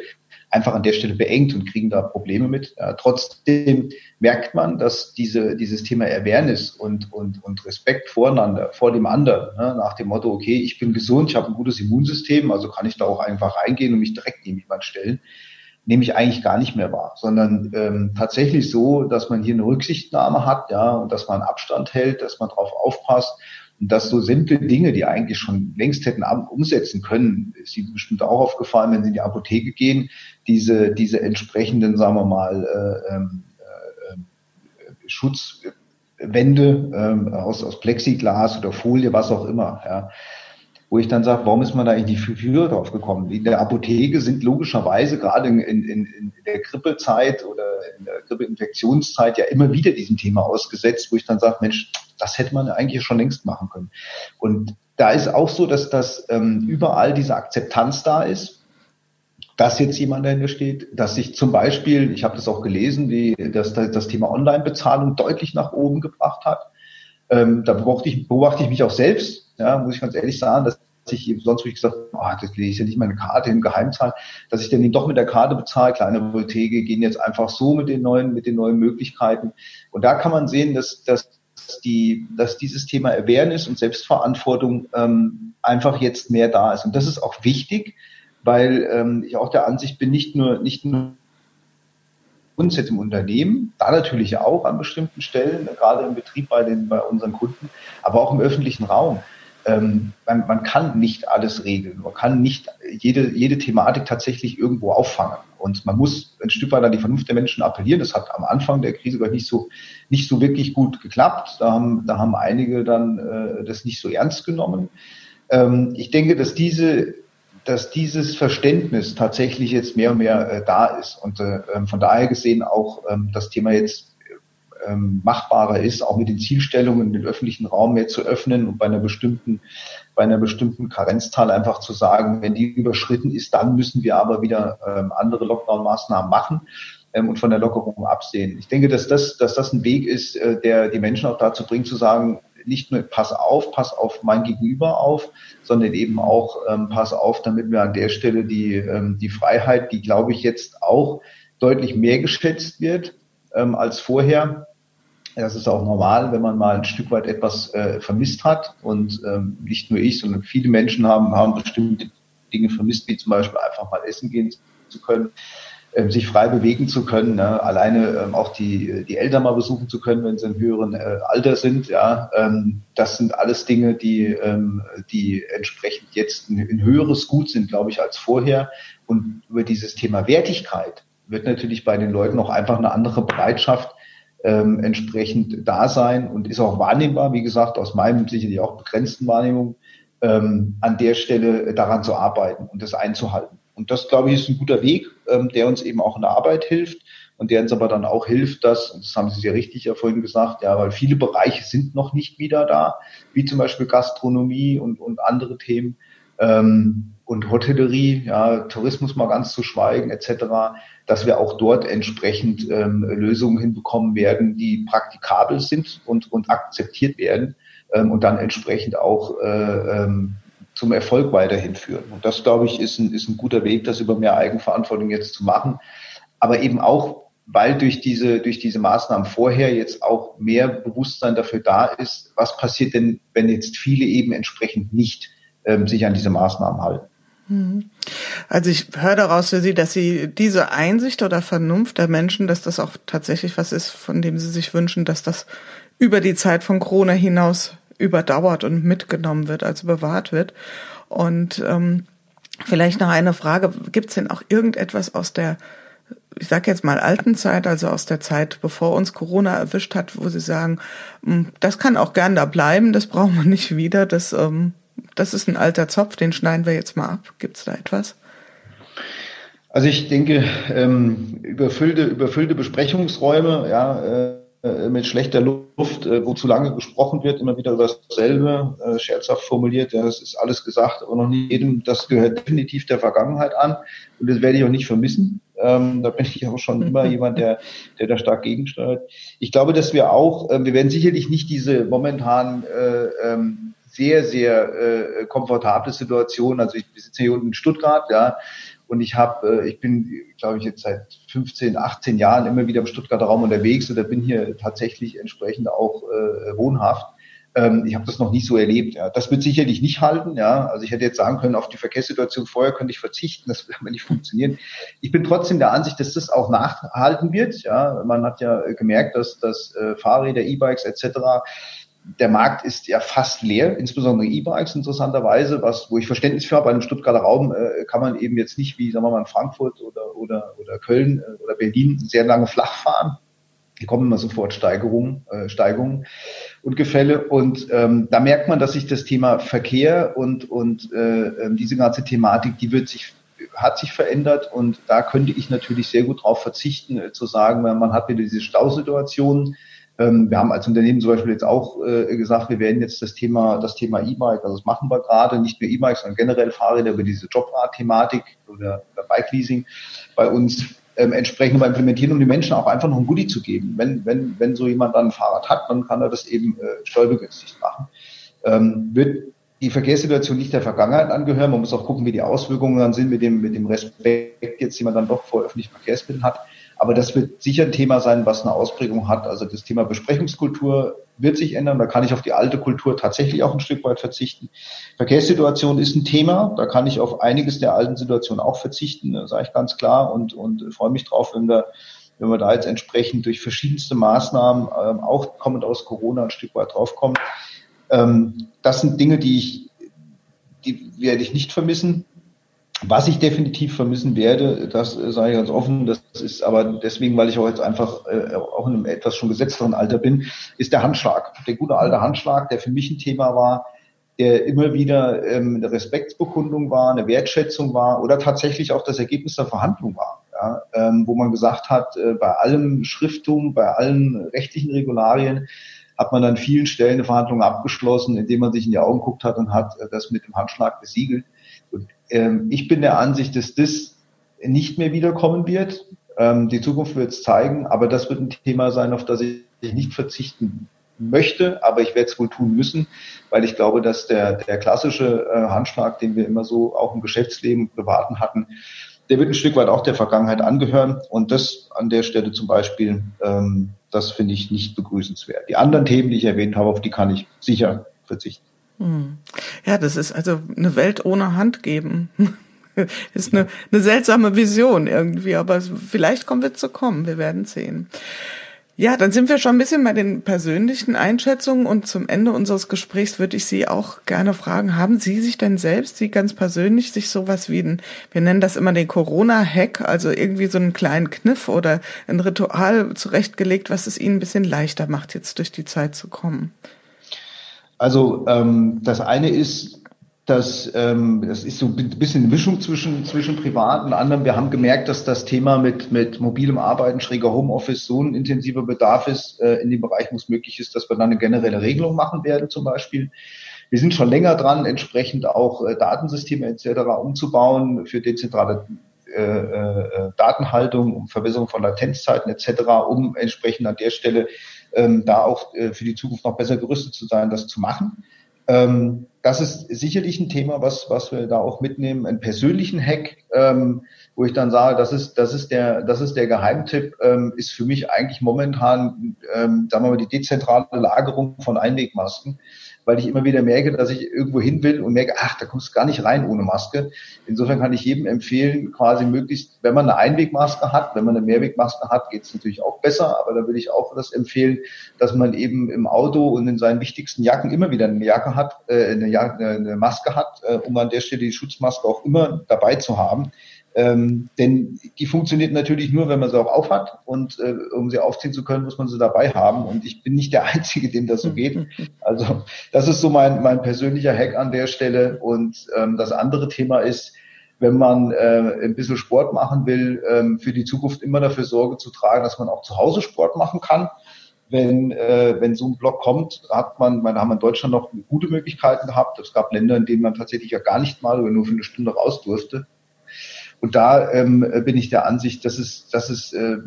Speaker 3: einfach an der Stelle beengt und kriegen da Probleme mit. Ja, trotzdem merkt man, dass diese, dieses Thema Awareness und, und, und Respekt voreinander, vor dem anderen, ne, nach dem Motto, okay, ich bin gesund, ich habe ein gutes Immunsystem, also kann ich da auch einfach reingehen und mich direkt neben jemand stellen, nehme ich eigentlich gar nicht mehr wahr, sondern ähm, tatsächlich so, dass man hier eine Rücksichtnahme hat, ja, und dass man Abstand hält, dass man drauf aufpasst und dass so simple Dinge, die eigentlich schon längst hätten umsetzen können, ist Ihnen bestimmt auch aufgefallen, wenn Sie in die Apotheke gehen, diese, diese entsprechenden, sagen wir mal, äh, ähm, äh, Schutzwände äh, aus, aus Plexiglas oder Folie, was auch immer. Ja wo ich dann sage, warum ist man da eigentlich früher drauf gekommen? In der Apotheke sind logischerweise gerade in, in, in der Grippezeit oder in der Grippeinfektionszeit ja immer wieder diesem Thema ausgesetzt, wo ich dann sage, Mensch, das hätte man eigentlich schon längst machen können. Und da ist auch so, dass das ähm, überall diese Akzeptanz da ist, dass jetzt jemand dahinter steht, dass sich zum Beispiel, ich habe das auch gelesen, wie das, das Thema Online-Bezahlung deutlich nach oben gebracht hat. Ähm, da beobachte ich, beobachte ich mich auch selbst ja, muss ich ganz ehrlich sagen, dass ich sonst habe ich gesagt, oh, das lege ich ja nicht meine Karte im Geheimzahl, dass ich dann eben doch mit der Karte bezahle. Kleine Apotheke gehen jetzt einfach so mit den neuen, mit den neuen Möglichkeiten. Und da kann man sehen, dass, dass die, dass dieses Thema Awareness und Selbstverantwortung ähm, einfach jetzt mehr da ist. Und das ist auch wichtig, weil ähm, ich auch der Ansicht bin, nicht nur, nicht nur uns jetzt im Unternehmen, da natürlich auch an bestimmten Stellen, gerade im Betrieb bei den, bei unseren Kunden, aber auch im öffentlichen Raum ähm, man, man kann nicht alles regeln. Man kann nicht jede, jede Thematik tatsächlich irgendwo auffangen. Und man muss ein Stück weit an die Vernunft der Menschen appellieren. Das hat am Anfang der Krise nicht so, nicht so wirklich gut geklappt. Da haben, da haben einige dann äh, das nicht so ernst genommen. Ähm, ich denke, dass diese dass dieses Verständnis tatsächlich jetzt mehr und mehr äh, da ist und äh, ähm, von daher gesehen auch ähm, das Thema jetzt ähm, machbarer ist, auch mit den Zielstellungen den öffentlichen Raum mehr zu öffnen und bei einer bestimmten, bei einer bestimmten Karenzzahl einfach zu sagen, wenn die überschritten ist, dann müssen wir aber wieder ähm, andere Lockdown-Maßnahmen machen ähm, und von der Lockerung absehen. Ich denke, dass das, dass das ein Weg ist, äh, der die Menschen auch dazu bringt, zu sagen, nicht nur pass auf, pass auf mein Gegenüber auf, sondern eben auch ähm, pass auf, damit wir an der Stelle die, ähm, die Freiheit, die glaube ich jetzt auch deutlich mehr geschätzt wird ähm, als vorher, das ist auch normal, wenn man mal ein Stück weit etwas äh, vermisst hat. Und ähm, nicht nur ich, sondern viele Menschen haben, haben bestimmte Dinge vermisst, wie zum Beispiel einfach mal essen gehen zu können, ähm, sich frei bewegen zu können, ne? alleine ähm, auch die, die Eltern mal besuchen zu können, wenn sie im höheren äh, Alter sind. Ja, ähm, das sind alles Dinge, die, ähm, die entsprechend jetzt ein, ein höheres Gut sind, glaube ich, als vorher. Und über dieses Thema Wertigkeit wird natürlich bei den Leuten auch einfach eine andere Bereitschaft ähm, entsprechend da sein und ist auch wahrnehmbar, wie gesagt, aus meinem sicherlich auch begrenzten Wahrnehmung, ähm, an der Stelle daran zu arbeiten und das einzuhalten. Und das, glaube ich, ist ein guter Weg, ähm, der uns eben auch in der Arbeit hilft und der uns aber dann auch hilft, dass, und das haben Sie sehr richtig ja vorhin gesagt, ja, weil viele Bereiche sind noch nicht wieder da, wie zum Beispiel Gastronomie und, und andere Themen ähm, und Hotellerie, ja, Tourismus mal ganz zu schweigen, etc dass wir auch dort entsprechend ähm, Lösungen hinbekommen werden, die praktikabel sind und, und akzeptiert werden ähm, und dann entsprechend auch äh, ähm, zum Erfolg weiterhin führen. Und das, glaube ich, ist ein, ist ein guter Weg, das über mehr Eigenverantwortung jetzt zu machen. Aber eben auch, weil durch diese, durch diese Maßnahmen vorher jetzt auch mehr Bewusstsein dafür da ist, was passiert denn, wenn jetzt viele eben entsprechend nicht sich an diese Maßnahmen halten.
Speaker 2: Mhm. Also ich höre daraus für Sie, dass Sie diese Einsicht oder Vernunft der Menschen, dass das auch tatsächlich was ist, von dem Sie sich wünschen, dass das über die Zeit von Corona hinaus überdauert und mitgenommen wird, also bewahrt wird. Und ähm, vielleicht noch eine Frage, gibt es denn auch irgendetwas aus der, ich sage jetzt mal alten Zeit, also aus der Zeit, bevor uns Corona erwischt hat, wo Sie sagen, hm, das kann auch gern da bleiben, das brauchen wir nicht wieder, das ähm, das ist ein alter Zopf, den schneiden wir jetzt mal ab. Gibt es da etwas?
Speaker 3: Also ich denke, ähm, überfüllte, überfüllte Besprechungsräume, ja, äh, mit schlechter Luft, äh, wo zu lange gesprochen wird, immer wieder über dasselbe, äh, scherzhaft formuliert, ja, das ist alles gesagt, aber noch nicht jedem, das gehört definitiv der Vergangenheit an und das werde ich auch nicht vermissen. Ähm, da bin ich auch schon immer jemand, der, der da stark gegensteuert. Ich glaube, dass wir auch, äh, wir werden sicherlich nicht diese momentan äh, ähm, sehr, sehr äh, komfortable Situation. Also ich sitze hier unten in Stuttgart, ja, und ich habe, äh, ich bin, glaube ich, jetzt seit 15, 18 Jahren immer wieder im Stuttgarter Raum unterwegs oder bin hier tatsächlich entsprechend auch äh, wohnhaft. Ähm, ich habe das noch nicht so erlebt. Ja. Das wird sicherlich nicht halten. Ja. Also ich hätte jetzt sagen können, auf die Verkehrssituation vorher könnte ich verzichten. Das wird aber nicht funktionieren. Ich bin trotzdem der Ansicht, dass das auch nachhalten wird. Ja. Man hat ja gemerkt, dass, dass äh, Fahrräder, E-Bikes etc der Markt ist ja fast leer, insbesondere E-Bikes interessanterweise, was, wo ich Verständnis für habe. Bei einem Stuttgarter Raum äh, kann man eben jetzt nicht wie, sagen wir mal, in Frankfurt oder, oder, oder Köln äh, oder Berlin sehr lange flach fahren. Hier kommen immer sofort Steigerungen, äh, Steigungen und Gefälle. Und ähm, da merkt man, dass sich das Thema Verkehr und, und äh, ähm, diese ganze Thematik, die wird sich hat sich verändert und da könnte ich natürlich sehr gut darauf verzichten, äh, zu sagen, man hat wieder diese Stausituation, ähm, wir haben als Unternehmen zum Beispiel jetzt auch äh, gesagt, wir werden jetzt das Thema, das Thema E-Bike, also das machen wir gerade, nicht nur E-Bikes, sondern generell Fahrräder über diese Jobrad-Thematik oder, oder Bike-Leasing bei uns ähm, entsprechend mal implementieren, um den Menschen auch einfach noch ein Goodie zu geben. Wenn, wenn, wenn so jemand dann ein Fahrrad hat, dann kann er das eben äh, steuerbegünstigt machen. Ähm, wird die Verkehrssituation nicht der Vergangenheit angehören. Man muss auch gucken, wie die Auswirkungen dann sind mit dem, mit dem Respekt jetzt, die man dann doch vor öffentlichen Verkehrsmitteln hat. Aber das wird sicher ein Thema sein, was eine Ausprägung hat. Also das Thema Besprechungskultur wird sich ändern. Da kann ich auf die alte Kultur tatsächlich auch ein Stück weit verzichten. Verkehrssituation ist ein Thema. Da kann ich auf einiges der alten Situationen auch verzichten, sage ich ganz klar. Und, und freue mich drauf, wenn wir, wenn wir da jetzt entsprechend durch verschiedenste Maßnahmen, ähm, auch kommend aus Corona, ein Stück weit draufkommen. Ähm, das sind Dinge, die ich, die werde ich nicht vermissen. Was ich definitiv vermissen werde, das äh, sage ich ganz offen, das ist aber deswegen, weil ich auch jetzt einfach äh, auch in einem etwas schon gesetzteren Alter bin, ist der Handschlag. Der gute alte Handschlag, der für mich ein Thema war, der immer wieder ähm, eine Respektsbekundung war, eine Wertschätzung war oder tatsächlich auch das Ergebnis der Verhandlung war. Ja, ähm, wo man gesagt hat, äh, bei allem Schrifttum, bei allen rechtlichen Regularien hat man an vielen Stellen eine Verhandlung abgeschlossen, indem man sich in die Augen guckt hat und hat äh, das mit dem Handschlag besiegelt. Und, ähm, ich bin der Ansicht, dass das nicht mehr wiederkommen wird. Ähm, die Zukunft wird es zeigen, aber das wird ein Thema sein, auf das ich nicht verzichten möchte, aber ich werde es wohl tun müssen, weil ich glaube, dass der, der klassische äh, Handschlag, den wir immer so auch im Geschäftsleben, Privaten hatten, der wird ein Stück weit auch der Vergangenheit angehören. Und das an der Stelle zum Beispiel, ähm, das finde ich nicht begrüßenswert. Die anderen Themen, die ich erwähnt habe, auf die kann ich sicher verzichten.
Speaker 2: Ja, das ist also eine Welt ohne Hand geben. ist eine, eine seltsame Vision irgendwie, aber vielleicht kommen wir zu kommen. Wir werden sehen. Ja, dann sind wir schon ein bisschen bei den persönlichen Einschätzungen und zum Ende unseres Gesprächs würde ich Sie auch gerne fragen, haben Sie sich denn selbst, Sie ganz persönlich, sich sowas wie ein, wir nennen das immer den Corona-Hack, also irgendwie so einen kleinen Kniff oder ein Ritual zurechtgelegt, was es Ihnen ein bisschen leichter macht, jetzt durch die Zeit zu kommen?
Speaker 3: Also ähm, das eine ist, dass ähm, das ist so ein bisschen Mischung zwischen, zwischen privat und anderem. Wir haben gemerkt, dass das Thema mit, mit mobilem Arbeiten, schräger Homeoffice so ein intensiver Bedarf ist äh, in dem Bereich, wo es möglich ist, dass wir dann eine generelle Regelung machen werden zum Beispiel. Wir sind schon länger dran, entsprechend auch äh, Datensysteme etc. umzubauen für dezentrale äh, äh, Datenhaltung, um Verbesserung von Latenzzeiten etc., um entsprechend an der Stelle ähm, da auch äh, für die Zukunft noch besser gerüstet zu sein, das zu machen. Ähm, das ist sicherlich ein Thema, was, was wir da auch mitnehmen, einen persönlichen Hack, ähm, wo ich dann sage, das ist, das ist der, das ist der Geheimtipp, ähm, ist für mich eigentlich momentan, ähm, sagen wir mal, die dezentrale Lagerung von Einwegmasken weil ich immer wieder merke, dass ich irgendwo hin will und merke, ach, da kommst du gar nicht rein ohne Maske. Insofern kann ich jedem empfehlen, quasi möglichst, wenn man eine Einwegmaske hat, wenn man eine Mehrwegmaske hat, geht es natürlich auch besser, aber da würde ich auch das empfehlen, dass man eben im Auto und in seinen wichtigsten Jacken immer wieder eine Jacke hat, äh, eine, eine Maske hat, äh, um an der Stelle die Schutzmaske auch immer dabei zu haben. Ähm, denn die funktioniert natürlich nur, wenn man sie auch aufhat. Und äh, um sie aufziehen zu können, muss man sie dabei haben. Und ich bin nicht der Einzige, dem das so geht. Also das ist so mein, mein persönlicher Hack an der Stelle. Und ähm, das andere Thema ist, wenn man äh, ein bisschen Sport machen will, ähm, für die Zukunft immer dafür Sorge zu tragen, dass man auch zu Hause Sport machen kann. Wenn, äh, wenn so ein Block kommt, hat man, man haben in Deutschland noch gute Möglichkeiten gehabt. Es gab Länder, in denen man tatsächlich ja gar nicht mal oder nur für eine Stunde raus durfte. Und da ähm, bin ich der Ansicht, dass es, dass es äh,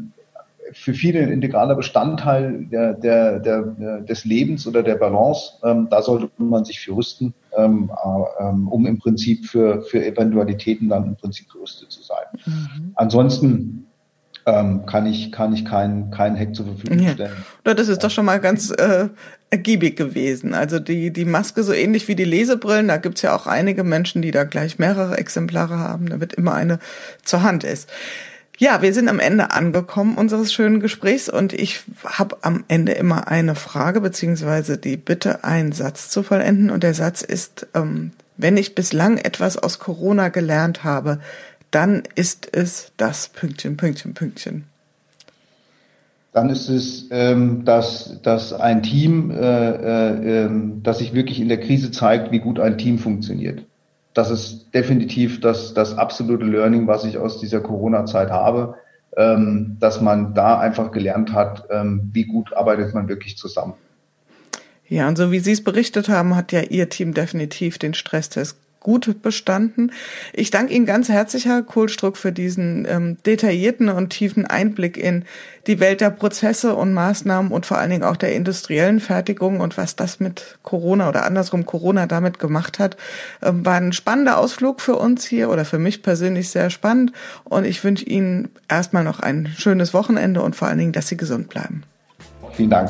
Speaker 3: für viele ein integraler Bestandteil der, der, der, des Lebens oder der Balance. Ähm, da sollte man sich für rüsten, ähm, äh, um im Prinzip für, für Eventualitäten dann im Prinzip gerüstet zu sein. Mhm. Ansonsten ähm, kann ich, kann ich keinen kein Hack zur Verfügung stellen.
Speaker 2: Ja. Das ist doch schon mal ganz äh, ergiebig gewesen. Also die, die Maske so ähnlich wie die Lesebrillen, da gibt's ja auch einige Menschen, die da gleich mehrere Exemplare haben, damit immer eine zur Hand ist. Ja, wir sind am Ende angekommen unseres schönen Gesprächs und ich habe am Ende immer eine Frage beziehungsweise die Bitte, einen Satz zu vollenden. Und der Satz ist, ähm, wenn ich bislang etwas aus Corona gelernt habe, dann ist es das Pünktchen, Pünktchen, Pünktchen.
Speaker 3: Dann ist es, ähm, dass, dass ein Team, äh, äh, äh, das sich wirklich in der Krise zeigt, wie gut ein Team funktioniert. Das ist definitiv das, das absolute Learning, was ich aus dieser Corona-Zeit habe, ähm, dass man da einfach gelernt hat, ähm, wie gut arbeitet man wirklich zusammen.
Speaker 2: Ja, und so wie Sie es berichtet haben, hat ja Ihr Team definitiv den Stresstest gut bestanden. Ich danke Ihnen ganz herzlich, Herr Kohlstruck, für diesen ähm, detaillierten und tiefen Einblick in die Welt der Prozesse und Maßnahmen und vor allen Dingen auch der industriellen Fertigung und was das mit Corona oder andersrum Corona damit gemacht hat. Ähm, war ein spannender Ausflug für uns hier oder für mich persönlich sehr spannend. Und ich wünsche Ihnen erstmal noch ein schönes Wochenende und vor allen Dingen, dass Sie gesund bleiben.
Speaker 3: Vielen Dank.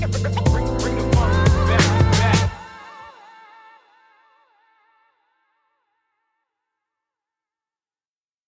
Speaker 2: Thank you.